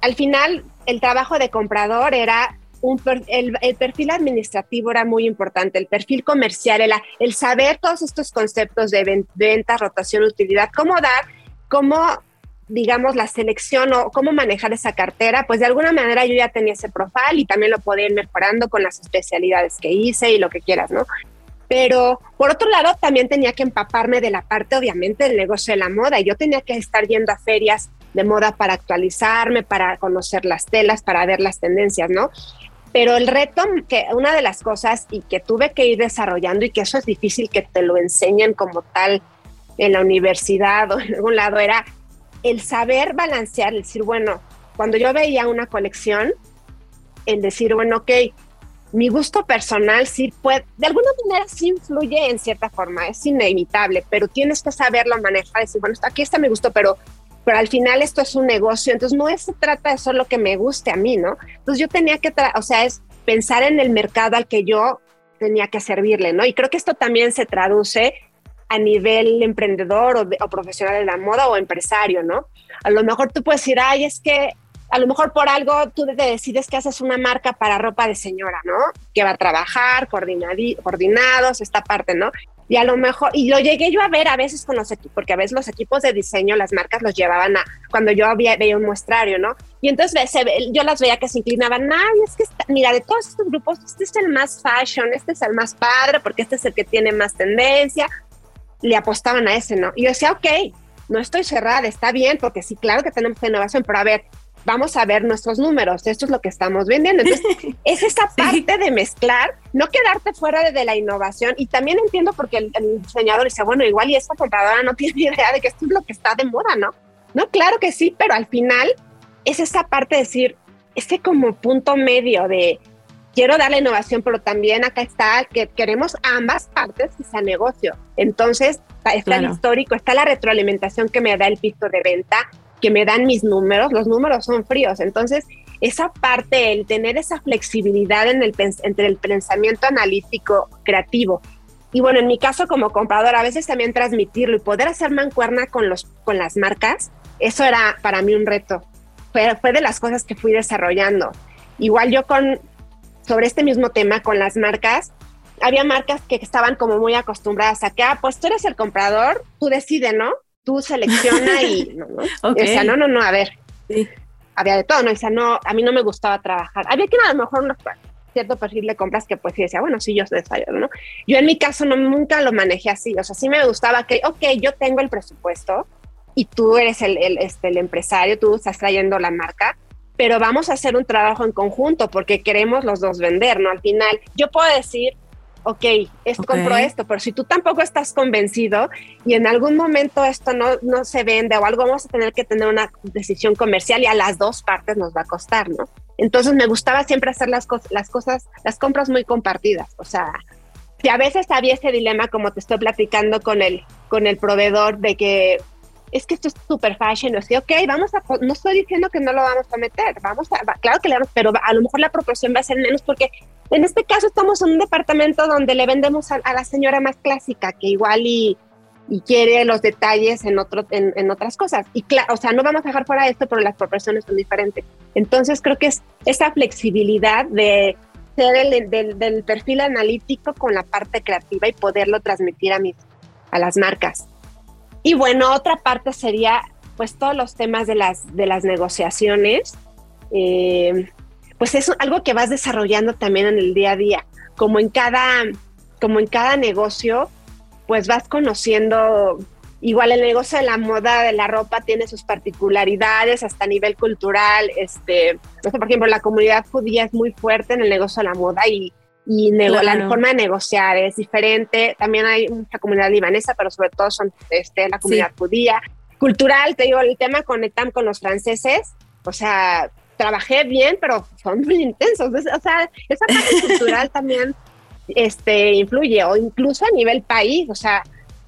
al final el trabajo de comprador era un el, perfil administrativo era muy importante, el perfil comercial, el, saber todos estos conceptos de venta, rotación, utilidad, cómo dar, cómo digamos, la selección o cómo manejar esa cartera, pues de alguna manera yo ya tenía ese profile y también lo podía ir mejorando con las especialidades que hice y lo que quieras, ¿no? Pero por otro lado, también tenía que empaparme de la parte, obviamente, del negocio de la moda. Y yo tenía que estar yendo a ferias de moda para actualizarme, para conocer las telas, para ver las tendencias, ¿no? Pero el reto, que una de las cosas y que tuve que ir desarrollando y que eso es difícil que te lo enseñen como tal en la universidad o en algún lado, era el saber balancear, el decir, bueno, cuando yo veía una colección, el decir, bueno, ok, mi gusto personal sí puede, de alguna manera sí influye en cierta forma, es inevitable, pero tienes que saberlo manejar, decir, bueno, aquí está mi gusto, pero, pero al final esto es un negocio, entonces no se trata de solo que me guste a mí, ¿no? Entonces yo tenía que, o sea, es pensar en el mercado al que yo tenía que servirle, ¿no? Y creo que esto también se traduce a nivel emprendedor o, profesional de la moda o empresario, ¿no? A lo mejor tú puedes decir, ay, es que a lo mejor por algo tú decides que haces una marca para ropa de señora, ¿no? Que va a trabajar, coordinados, esta parte, ¿no? Y a lo mejor, y lo llegué yo a ver a veces con los equipos, porque a veces los equipos de diseño, las marcas los llevaban a, cuando yo había, veía un muestrario, ¿no? Y entonces yo las veía que se inclinaban, ay, es que, mira, de todos estos grupos, este es el más fashion, este es el más padre, porque este es el que tiene más tendencia. Le apostaban a ese, ¿no? Y yo decía, ok, no estoy cerrada, está bien, porque sí, claro que tenemos innovación, pero a ver, vamos a ver nuestros números, esto es lo que estamos vendiendo. Entonces, es esa parte de mezclar, no quedarte fuera de, la innovación. Y también entiendo porque el, diseñador dice, bueno, igual y esta compradora no tiene idea de que esto es lo que está de moda, ¿no? No, claro que sí, pero al final es esa parte de decir, este como punto medio de quiero dar la innovación, pero también acá está que queremos ambas partes que sea negocio. Entonces, está el histórico, está la retroalimentación que me da el piso de venta, que me dan mis números, los números son fríos. Entonces, esa parte, el tener esa flexibilidad en el, entre el pensamiento analítico creativo y bueno, en mi caso como comprador, a veces también transmitirlo y poder hacer mancuerna con, los, con las marcas, eso era para mí un reto. Fue, fue de las cosas que fui desarrollando. Igual yo con, sobre este mismo tema con las marcas, había marcas que estaban como muy acostumbradas a que, ah, pues tú eres el comprador, tú decides, ¿no? Tú selecciona y no, ¿no? O no, no, no, a ver. Había de todo, ¿no? O sea, no, a mí no me gustaba trabajar. Había que a lo mejor un cierto perfil de compras que pues sí decía, bueno, sí, yo soy ¿no? Yo en mi caso no, nunca lo manejé así, o sea, sí me gustaba que, ok, yo tengo el presupuesto y tú eres el, el, este, el empresario, tú estás trayendo la marca, pero vamos a hacer un trabajo en conjunto porque queremos los dos vender, ¿no? Al final, yo puedo decir, ok, esto compro esto, pero si tú tampoco estás convencido y en algún momento esto no, no se vende o algo, vamos a tener que tener una decisión comercial y a las dos partes nos va a costar, ¿no? Entonces me gustaba siempre hacer las, las cosas, las compras muy compartidas, o sea, si a veces había ese dilema como te estoy platicando con el, con el proveedor de que es que esto es super fashion, o sea, ok, vamos a, no estoy diciendo que no lo vamos a meter, vamos a, claro que le vamos, pero a lo mejor la proporción va a ser menos porque en este caso estamos en un departamento donde le vendemos a, la señora más clásica, que igual y, quiere los detalles en otras cosas. Y claro, o sea, no vamos a dejar fuera esto, pero las proporciones son diferentes. Entonces creo que es esa flexibilidad de ser el, del, del perfil analítico con la parte creativa y poderlo transmitir a, mis, a las marcas. Y bueno, otra parte sería pues todos los temas de las, de las negociaciones. Eh, pues es algo que vas desarrollando también en el día a día. Como en cada, como en cada negocio, pues vas conociendo, igual el negocio de la moda, de la ropa, tiene sus particularidades hasta a nivel cultural. Este, por ejemplo, la comunidad judía es muy fuerte en el negocio de la moda y y la forma de negociar es diferente. También hay mucha comunidad libanesa, pero sobre todo son este, la comunidad judía. Cultural, te digo, el tema con con los franceses, o sea, trabajé bien, pero son muy intensos. O sea, esa parte cultural también este, influye, o incluso a nivel país. O sea,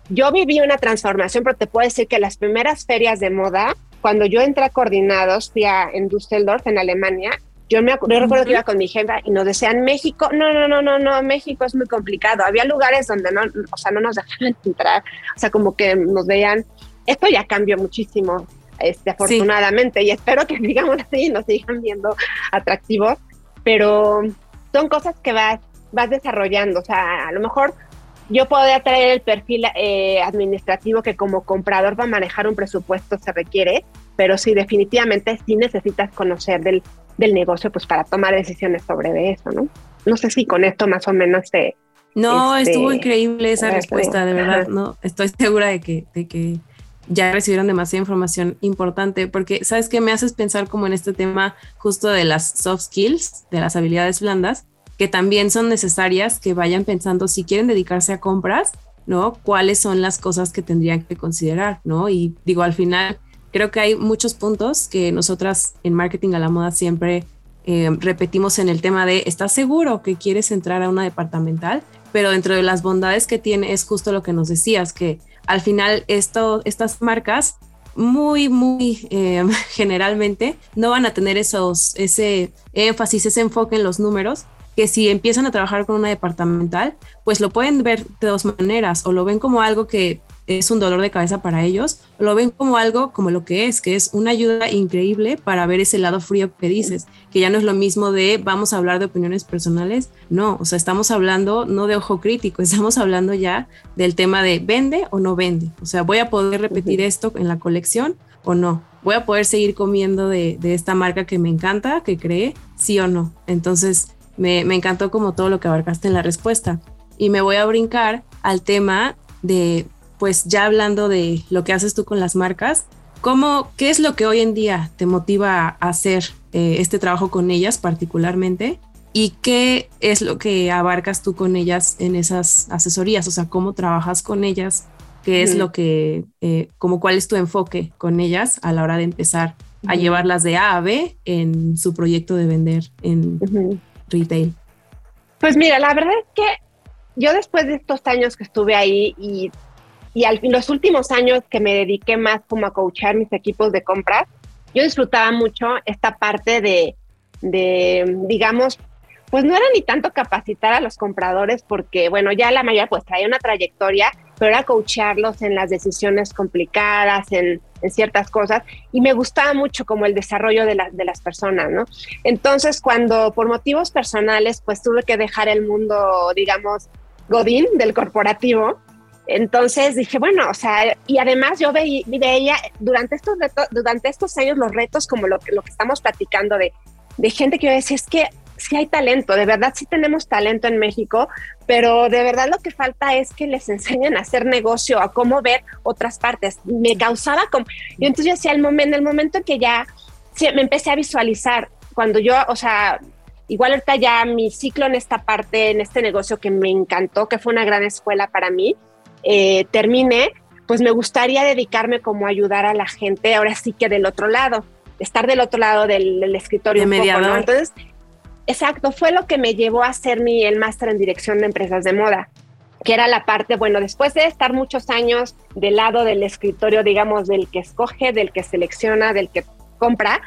yo viví una transformación, pero te puedo decir que las primeras ferias de moda, cuando yo entré a coordinados, fui a, en Düsseldorf, en Alemania, yo me recuerdo que iba con mi jefa y nos decían México, no, no, no, no, no, México es muy complicado. Había lugares donde no, o sea, no nos dejaban entrar, o sea, como que nos veían. Esto ya cambió muchísimo, este, afortunadamente, y espero que digamos así nos sigan viendo atractivos, pero son cosas que vas, vas desarrollando, o sea, a lo mejor yo podría traer el perfil eh, administrativo que como comprador para manejar un presupuesto se requiere, pero sí, definitivamente sí necesitas conocer del del negocio pues para tomar decisiones sobre eso, ¿no? No sé si con esto más o menos te... No, este, estuvo increíble esa respuesta, de verdad, ¿no? Estoy segura de que, de que ya recibieron demasiada información importante, porque sabes que me haces pensar como en este tema justo de las soft skills, de las habilidades blandas, que también son necesarias que vayan pensando si quieren dedicarse a compras, ¿no? ¿Cuáles son las cosas que tendrían que considerar, ¿no? Y digo, al final Creo que hay muchos puntos que nosotras en marketing a la moda siempre eh, repetimos en el tema de, ¿estás seguro que quieres entrar a una departamental? Pero dentro de las bondades que tiene es justo lo que nos decías, que al final estas marcas muy, muy eh, generalmente no van a tener esos, ese énfasis, ese enfoque en los números, que si empiezan a trabajar con una departamental, pues lo pueden ver de dos maneras, o lo ven como algo que es un dolor de cabeza para ellos, lo ven como algo como lo que es, que es una ayuda increíble para ver ese lado frío que dices, que ya no es lo mismo de vamos a hablar de opiniones personales, no, o sea, estamos hablando no de ojo crítico, estamos hablando ya del tema de vende o no vende, o sea, voy a poder repetir esto en la colección o no, voy a poder seguir comiendo de, esta marca que me encanta, que cree, sí o no. Entonces, me, me encantó como todo lo que abarcaste en la respuesta. Y me voy a brincar al tema de pues ya hablando de lo que haces tú con las marcas, ¿cómo, ¿qué es lo que hoy en día te motiva a hacer eh, este trabajo con ellas particularmente? ¿Y qué es lo que abarcas tú con ellas en esas asesorías? O sea, ¿cómo trabajas con ellas? ¿Qué es lo que, eh, como cuál es tu enfoque con ellas a la hora de empezar a llevarlas de A a B en su proyecto de vender en retail? Pues mira, la verdad es que yo después de estos años que estuve ahí y y al, los últimos años que me dediqué más como a coachar mis equipos de compras, yo disfrutaba mucho esta parte de, de, digamos, pues no era ni tanto capacitar a los compradores porque, bueno, ya la mayoría pues traía una trayectoria, pero era coacharlos en las decisiones complicadas, en, ciertas cosas, y me gustaba mucho como el desarrollo de, de las personas, ¿no? Entonces, cuando por motivos personales, pues tuve que dejar el mundo, digamos, godín del corporativo, entonces dije, bueno, o sea, y además yo veía, durante estos durante estos años los retos como lo, lo que estamos platicando de, de gente que yo decía, es que sí hay talento, de verdad sí tenemos talento en México, pero de verdad lo que falta es que les enseñen a hacer negocio, a cómo ver otras partes. Me causaba como, y entonces yo decía, el momento, en el momento en que ya me empecé a visualizar, cuando yo, o sea, igual ahorita ya mi ciclo en esta parte, en este negocio que me encantó, que fue una gran escuela para mí, eh, termine, pues me gustaría dedicarme como a ayudar a la gente, ahora sí que del otro lado, estar del otro lado del, escritorio. De Entonces, exacto, fue lo que me llevó a hacer mi, el máster en dirección de empresas de moda que era la parte, bueno, después de estar muchos años del lado del escritorio, digamos, del que escoge, del que selecciona, del que compra,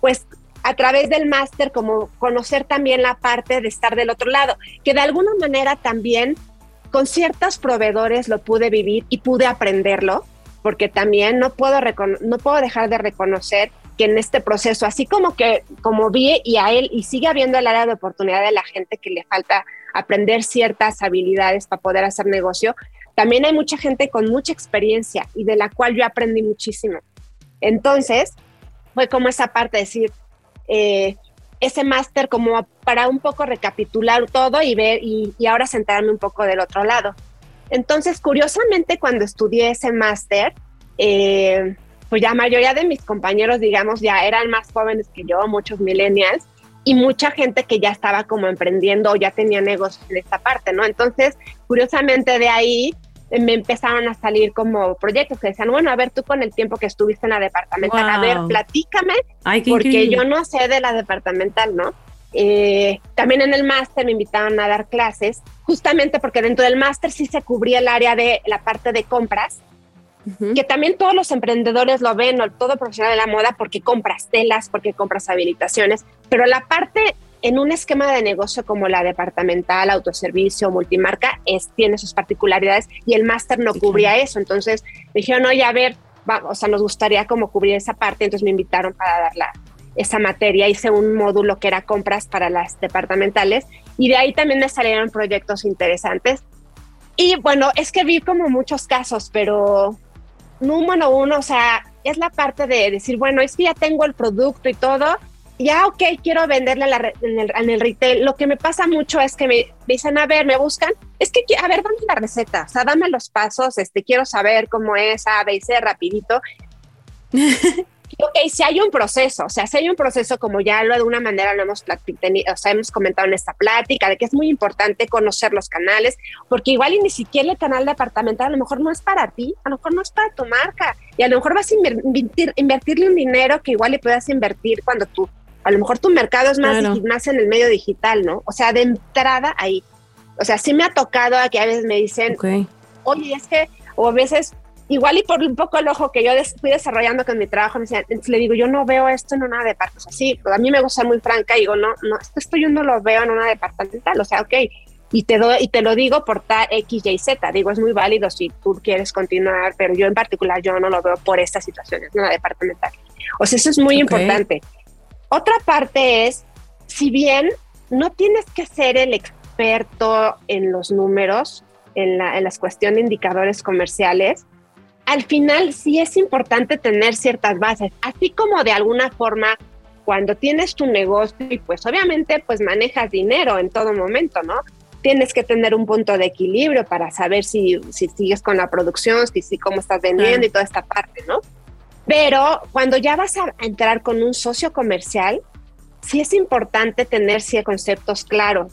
pues a través del máster como conocer también la parte de estar del otro lado, que de alguna manera también con ciertos proveedores lo pude vivir y pude aprenderlo, porque también no puedo, no puedo dejar de reconocer que en este proceso, así como que como vi y a él y sigue habiendo el área de oportunidad de la gente que le falta aprender ciertas habilidades para poder hacer negocio, también hay mucha gente con mucha experiencia y de la cual yo aprendí muchísimo. Entonces, fue como esa parte de decir, eh, ese máster como para un poco recapitular todo y ver y, ahora sentarme un poco del otro lado. Entonces, curiosamente, cuando estudié ese máster, eh, pues ya mayoría de mis compañeros, digamos, ya eran más jóvenes que yo, muchos millennials, y mucha gente que ya estaba como emprendiendo o ya tenía negocios en esta parte, ¿no? Entonces, curiosamente de ahí me empezaron a salir como proyectos que decían, bueno, a ver, tú con el tiempo que estuviste en la departamental, a ver, platícame, porque yo no sé de la departamental, ¿no? Eh, también en el máster me invitaban a dar clases, justamente porque dentro del máster sí se cubría el área de la parte de compras, que también todos los emprendedores lo ven, o todo profesional de la moda, porque compras telas, porque compras habilitaciones, pero la parte en un esquema de negocio como la departamental, autoservicio, multimarca, es, tiene sus particularidades y el máster no cubría eso. Entonces me dijeron, oye, a ver, o sea, nos gustaría como cubrir esa parte. Entonces me invitaron para dar la, esa materia. Hice un módulo que era compras para las departamentales y de ahí también me salieron proyectos interesantes. Y bueno, es que vi como muchos casos, pero número uno, o sea, es la parte de decir, bueno, es que ya tengo el producto y todo, ya, ok, quiero venderle en, el, retail. Lo que me pasa mucho es que me, dicen, a ver, me buscan, es que, a ver, dame la receta, o sea, dame los pasos, este, quiero saber cómo es, A, B y C, rapidito. ok, si hay un proceso, o sea, si hay un proceso, como ya lo de una manera lo hemos o sea, hemos comentado en esta plática, de que es muy importante conocer los canales, porque igual y ni siquiera el canal departamental a lo mejor no es para ti, a lo mejor no es para tu marca, y a lo mejor vas a invertir, invertirle un dinero que igual le puedas invertir cuando tú a lo mejor tu mercado es más, más en el medio digital, ¿no? O sea, de entrada ahí. O sea, sí me ha tocado a que a veces me dicen, oye, es que, o a veces, igual y por un poco el ojo que yo fui desarrollando con mi trabajo, me decían, le digo, yo no veo esto en una departamental. O sea, sí, a mí me gusta muy franca y digo, no, no, esto yo no lo veo en una departamental. O sea, ok, Y te, doy, y te lo digo por tal X, Y, Z. Digo, es muy válido si tú quieres continuar, pero yo en particular yo no lo veo por estas situaciones, no departamental. O sea, eso es muy importante. Otra parte es, si bien no tienes que ser el experto en los números, en, la, en las cuestiones de indicadores comerciales, al final sí es importante tener ciertas bases, así como de alguna forma cuando tienes tu negocio y pues obviamente pues manejas dinero en todo momento, ¿no? Tienes que tener un punto de equilibrio para saber si, si sigues con la producción, si, si cómo estás vendiendo y toda esta parte, ¿no? Pero cuando ya vas a entrar con un socio comercial, sí es importante tener ciertos conceptos claros.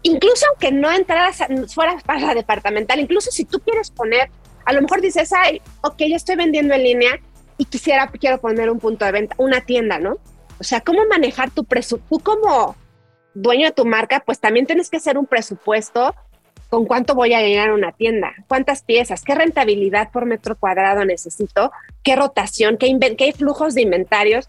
Incluso aunque no entraras, fueras para la departamental, incluso si tú quieres poner, a lo mejor dices, ay, ok, ya estoy vendiendo en línea y quisiera, quiero poner un punto de venta, una tienda, ¿no? O sea, cómo manejar tu presupuesto. Tú como dueño de tu marca, pues también tienes que hacer un presupuesto con cuánto voy a llenar una tienda, cuántas piezas, qué rentabilidad por metro cuadrado necesito, qué rotación, qué, qué flujos de inventarios.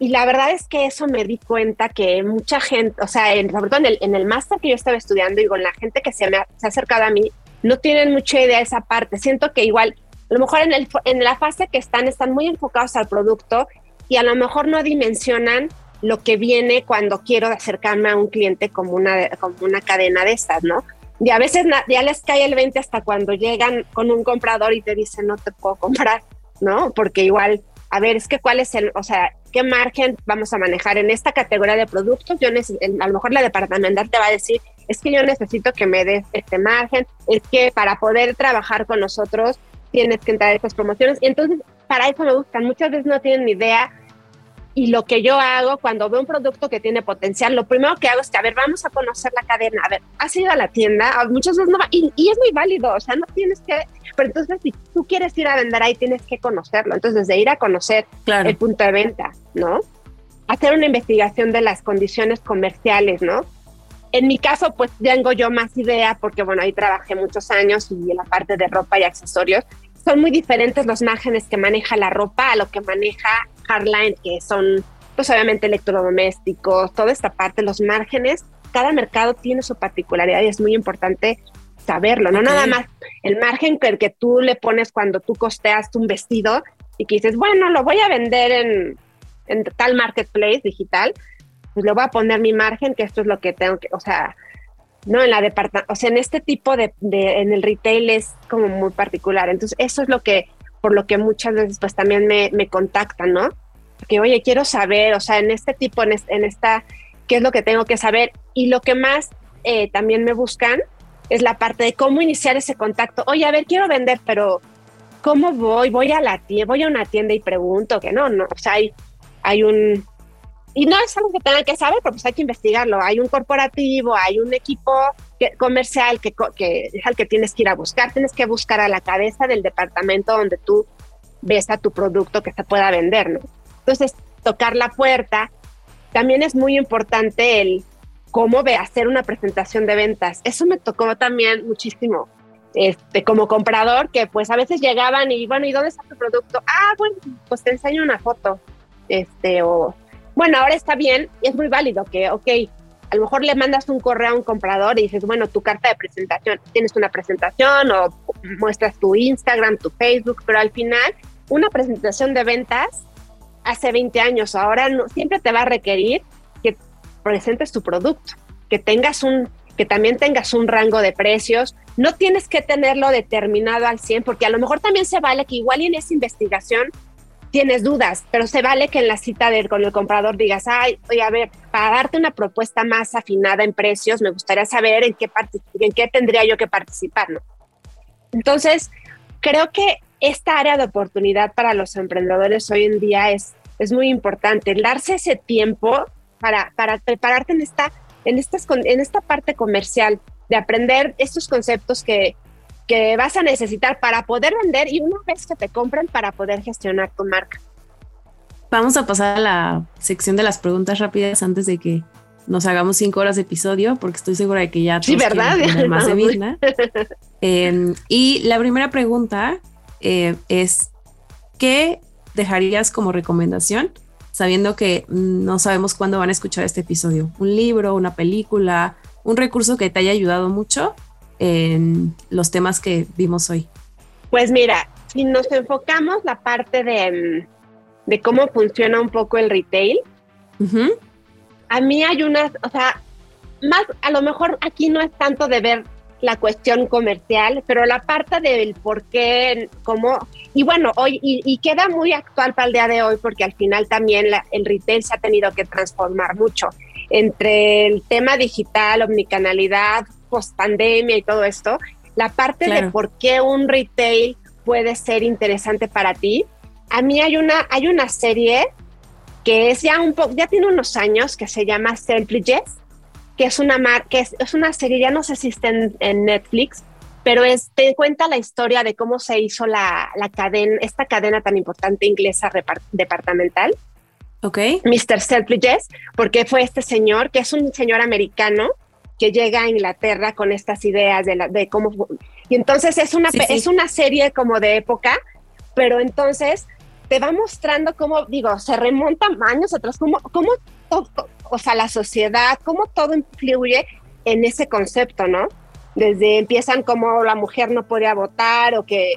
Y la verdad es que eso me di cuenta que mucha gente, o sea, en, sobre todo en el, en el máster que yo estaba estudiando y con la gente que se me ha, se ha acercado a mí, no tienen mucha idea de esa parte. Siento que igual, a lo mejor en, el, en la fase que están, están muy enfocados al producto y a lo mejor no dimensionan lo que viene cuando quiero acercarme a un cliente como una, como una cadena de estas, ¿no? Y a veces ya les cae el 20 hasta cuando llegan con un comprador y te dicen no te puedo comprar, ¿no? Porque igual, a ver, es que cuál es el, o sea, qué margen vamos a manejar en esta categoría de productos. Yo a lo mejor la departamental te va a decir, es que yo necesito que me des este margen, es que para poder trabajar con nosotros tienes que entrar a estas promociones. Y entonces para eso me buscan. Muchas veces no tienen ni idea. Y lo que yo hago cuando veo un producto que tiene potencial, lo primero que hago es que, a ver, vamos a conocer la cadena. A ver, has ido a la tienda, muchas veces no va, y, es muy válido, o sea, no tienes que, pero entonces si tú quieres ir a vender ahí, tienes que conocerlo. Entonces, de ir a conocer el punto de venta, ¿no? Hacer una investigación de las condiciones comerciales, ¿no? En mi caso, pues tengo yo más idea porque, bueno, ahí trabajé muchos años y en la parte de ropa y accesorios son muy diferentes los márgenes que maneja la ropa a lo que maneja Hardline, que son, pues obviamente, electrodomésticos, toda esta parte, los márgenes. Cada mercado tiene su particularidad y es muy importante saberlo, no nada más el margen que, que tú le pones cuando tú costeas un vestido y que dices, bueno, lo voy a vender en, en tal marketplace digital, pues le voy a poner mi margen, que esto es lo que tengo que, o sea, ¿no? En la departamento, o sea, en este tipo de, de, en el retail es como muy particular. Entonces, eso es lo que, por lo que muchas veces pues también me, me contactan, ¿no? Porque, oye, quiero saber, o sea, en este tipo, en, en esta, ¿qué es lo que tengo que saber? Y lo que más eh, también me buscan es la parte de cómo iniciar ese contacto. Oye, a ver, quiero vender, pero ¿cómo voy? Voy a la tienda, voy a una tienda y pregunto, que no, no, o sea, hay, hay un, y no es algo que tengan que saber, pero pues hay que investigarlo. Hay un corporativo, hay un equipo comercial que, que es al que tienes que ir a buscar. Tienes que buscar a la cabeza del departamento donde tú ves a tu producto que se pueda vender, ¿no? Entonces, tocar la puerta. También es muy importante el cómo ve hacer una presentación de ventas. Eso me tocó también muchísimo. Este, como comprador, que pues a veces llegaban y bueno, ¿y dónde está tu producto? Ah, bueno, pues te enseño una foto. Este, o bueno, ahora está bien y es muy válido que, ok, a lo mejor le mandas un correo a un comprador y dices, bueno, tu carta de presentación, tienes una presentación o muestras tu Instagram, tu Facebook, pero al final una presentación de ventas hace 20 años, ahora no, siempre te va a requerir que presentes tu producto, que tengas un que también tengas un rango de precios, no tienes que tenerlo determinado al 100, porque a lo mejor también se vale que igual en esa investigación tienes dudas, pero se vale que en la cita con el comprador digas, ay, oye, a ver, para darte una propuesta más afinada en precios, me gustaría saber en qué, en qué tendría yo que participar, ¿no? Entonces, creo que esta área de oportunidad para los emprendedores hoy en día es, es muy importante, darse ese tiempo para, para prepararte en esta, en, estas, en esta parte comercial, de aprender estos conceptos que, que vas a necesitar para poder vender y una vez que te compren para poder gestionar tu marca. Vamos a pasar a la sección de las preguntas rápidas antes de que nos hagamos cinco horas de episodio, porque estoy segura de que ya sí, ¿verdad? más de Mirna. Em, y la primera pregunta eh, es, ¿qué dejarías como recomendación sabiendo que no sabemos cuándo van a escuchar este episodio? ¿Un libro, una película, un recurso que te haya ayudado mucho en los temas que vimos hoy. Pues mira, si nos enfocamos la parte de, mm, de cómo funciona un poco el retail, a mí hay unas, o sea, más, a lo mejor aquí no es tanto de ver la cuestión comercial, pero la parte del por qué, cómo, y bueno, hoy, y, queda muy actual para el día de hoy, porque al final también el retail se ha tenido que transformar mucho entre el tema digital, omnicanalidad, post pandemia y todo esto, la parte de por qué un retail puede ser interesante para ti. A mí hay una, hay una serie que es ya un poco, ya tiene unos años, que se llama Selfridges, que es una mar que es, es, una serie, ya no sé si está en, Netflix, pero es, te cuenta la historia de cómo se hizo la, la cadena, esta cadena tan importante inglesa departamental. Ok. Mr. Selfridges, porque fue este señor, que es un señor americano, que llega a Inglaterra con estas ideas de, la, de cómo... Y entonces es una, es una serie como de época, pero entonces te va mostrando cómo, digo, se remonta años atrás, cómo, cómo o sea, la sociedad, cómo todo influye en ese concepto, ¿no? Desde empiezan como la mujer no podía votar o que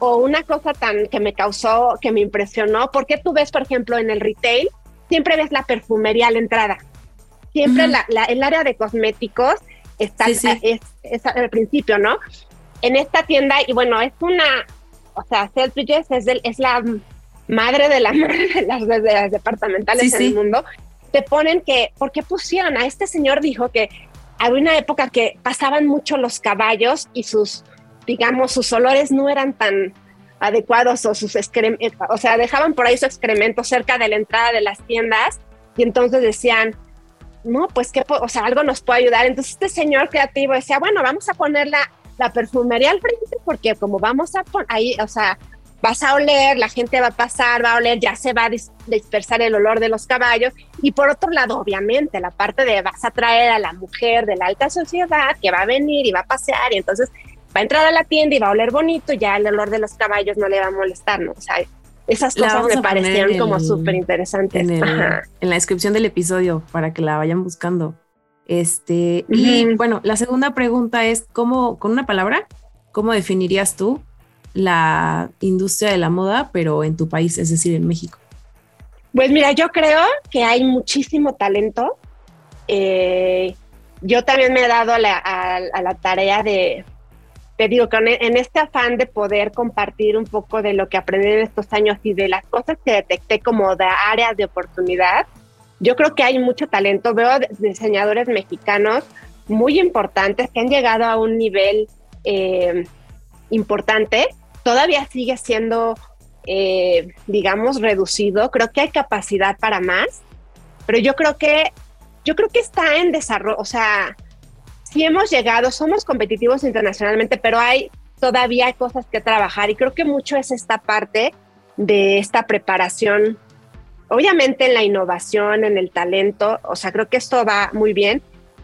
o una cosa tan que me causó, que me impresionó, porque tú ves, por ejemplo, en el retail, siempre ves la perfumería a la entrada. Siempre la, el área de cosméticos está Es, al principio, ¿no? En esta tienda, y bueno, es una, o sea, Selfridges es, es la madre de la madre de las, de las departamentales en el mundo te ponen que, ¿por qué pusieron? A este señor dijo que había una época que pasaban mucho los caballos y sus, digamos, sus olores no eran tan adecuados o sus excrementos, o sea, dejaban por ahí su excremento cerca de la entrada de las tiendas y entonces decían, no, pues que, o sea, algo nos puede ayudar. Entonces este señor creativo decía, bueno, vamos a poner la, la perfumería al frente porque como vamos a poner ahí, o sea, vas a oler, la gente va a pasar, va a oler, ya se va a dispersar el olor de los caballos. Y por otro lado, obviamente, la parte de vas a traer a la mujer de la alta sociedad que va a venir y va a pasear y entonces va a entrar a la tienda y va a oler bonito, ya el olor de los caballos no le va a molestar, ¿no? O sea, esas cosas me parecieron como súper interesantes. En, la descripción del episodio para que la vayan buscando. Este, y bueno, la segunda pregunta es, ¿cómo, con una palabra, cómo definirías tú la industria de la moda, pero en tu país, es decir, en México? Pues mira, yo creo que hay muchísimo talento. Eh, yo también me he dado a la, tarea de, te digo, que en este afán de poder compartir un poco de lo que aprendí en estos años y de las cosas que detecté como de áreas de oportunidad, yo creo que hay mucho talento. Veo diseñadores mexicanos muy importantes que han llegado a un nivel eh, importante todavía sigue siendo, eh, digamos, reducido. Creo que hay capacidad para más, pero yo creo que, yo creo que está en desarrollo. O sea, si hemos llegado, somos competitivos internacionalmente, pero hay todavía cosas que trabajar y creo que mucho es esta parte de esta preparación. Obviamente en la innovación, en el talento, o sea, creo que esto va muy bien,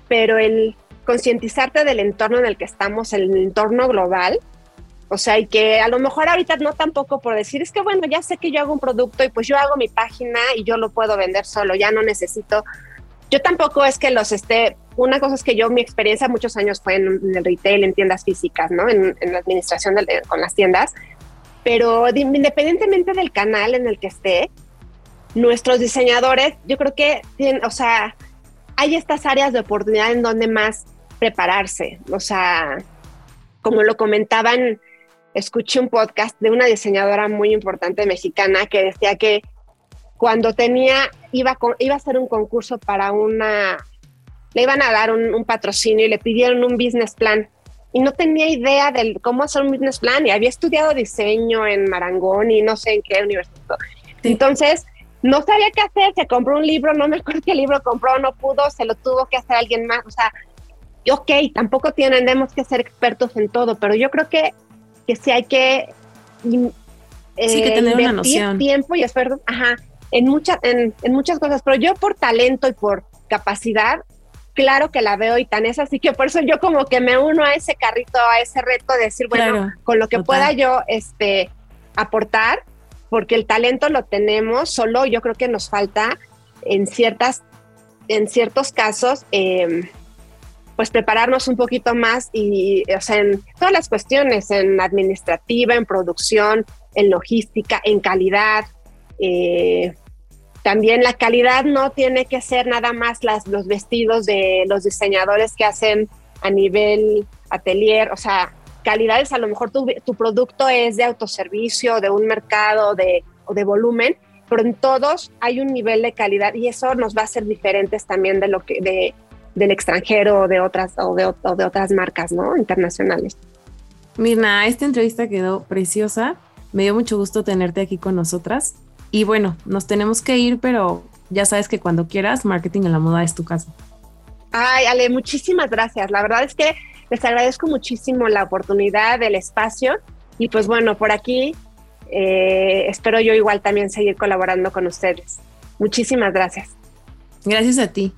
pero el concientizarte del entorno en el que estamos, el entorno global, o sea, y que a lo mejor ahorita no tampoco por decir, es que bueno, ya sé que yo hago un producto y pues yo hago mi página y yo lo puedo vender solo, ya no necesito. Yo tampoco es que los esté, una cosa es que yo, mi experiencia muchos años fue en, el retail, en tiendas físicas, ¿no? En, la administración con las tiendas, pero independientemente del canal en el que esté, nuestros diseñadores, yo creo que tienen, o sea, hay estas áreas de oportunidad en donde más prepararse, o sea, como lo comentaban escuché un podcast de una diseñadora muy importante mexicana que decía que cuando tenía, iba, iba a hacer un concurso para una, le iban a dar un, patrocinio y le pidieron un business plan. Y no tenía idea de cómo hacer un business plan y había estudiado diseño en Marangón y no sé en qué universidad. Entonces, no sabía qué hacer, se compró un libro, no me acuerdo qué libro compró, no pudo, se lo tuvo que hacer alguien más, o sea, ok, tampoco tenemos que ser expertos en todo, pero yo creo que que sí hay que, sí, que tener una noción. tiempo y esfuerzo, ajá, en, muchas en, muchas cosas, pero yo por talento y por capacidad, claro que la veo y tan es así que por eso yo como que me uno a ese carrito, a ese reto de decir, bueno, con lo que pueda yo este, aportar, porque el talento lo tenemos, solo yo creo que nos falta en ciertas, en ciertos casos, eh, pues prepararnos un poquito más y, o sea, en todas las cuestiones, en administrativa, en producción, en logística, en calidad. Eh, también la calidad no tiene que ser nada más las, los vestidos de los diseñadores que hacen a nivel atelier, o sea, calidades, a lo mejor tu, tu producto es de autoservicio, de un mercado de, o de volumen, pero en todos hay un nivel de calidad y eso nos va a hacer diferentes también de lo que de, del extranjero o de otras o de, o de otras marcas, ¿no? Internacionales. Mirna, esta entrevista quedó preciosa. Me dio mucho gusto tenerte aquí con nosotras. Y bueno, nos tenemos que ir, pero ya sabes que cuando quieras, marketing en la moda es tu casa. Ay, Ale, muchísimas gracias. La verdad es que les agradezco muchísimo la oportunidad, el espacio. Y pues bueno, por aquí eh, espero yo igual también seguir colaborando con ustedes. Muchísimas gracias. Gracias a ti.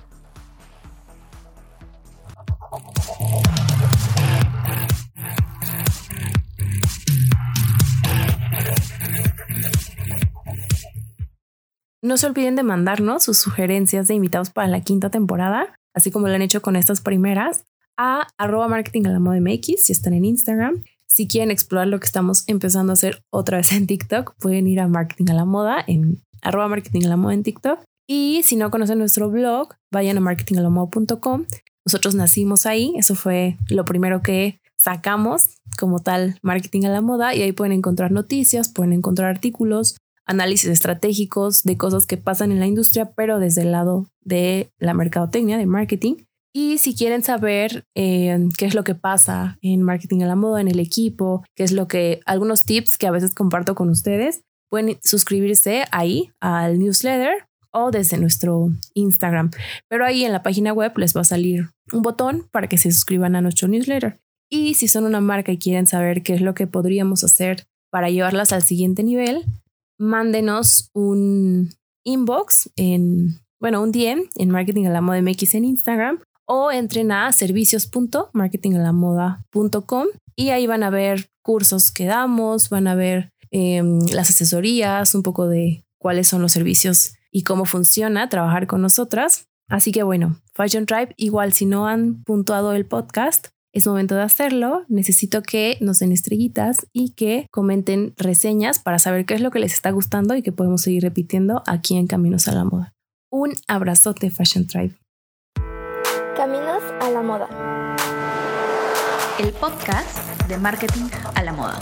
No se olviden de mandarnos sus sugerencias de invitados para la quinta temporada, así como lo han hecho con estas primeras, a arroba marketing a la moda MX si están en Instagram. Si quieren explorar lo que estamos empezando a hacer otra vez en TikTok, pueden ir a marketing a la moda en arroba marketing a la moda en TikTok. Y si no conocen nuestro blog, vayan a marketingalamoda.com. Nosotros nacimos ahí, eso fue lo primero que sacamos como tal marketing a la moda y ahí pueden encontrar noticias, pueden encontrar artículos, análisis estratégicos de cosas que pasan en la industria, pero desde el lado de la mercadotecnia, de marketing. Y si quieren saber eh, qué es lo que pasa en marketing a la moda, en el equipo, qué es lo que, algunos tips que a veces comparto con ustedes, pueden suscribirse ahí al newsletter o desde nuestro Instagram. Pero ahí en la página web les va a salir un botón para que se suscriban a nuestro newsletter. Y si son una marca y quieren saber qué es lo que podríamos hacer para llevarlas al siguiente nivel, mándenos un inbox en, bueno, un DM en Marketing a la Moda MX en Instagram o entren a servicios.marketingalamoda.com y ahí van a ver cursos que damos, van a ver em, las asesorías, un poco de cuáles son los servicios y cómo funciona trabajar con nosotras. Así que bueno, Fashion Tribe, igual si no han puntuado el podcast, es momento de hacerlo. Necesito que nos den estrellitas y que comenten reseñas para saber qué es lo que les está gustando y que podemos seguir repitiendo aquí en Caminos a la Moda. Un abrazote, Fashion Tribe. Caminos a la Moda. El podcast de marketing a la moda.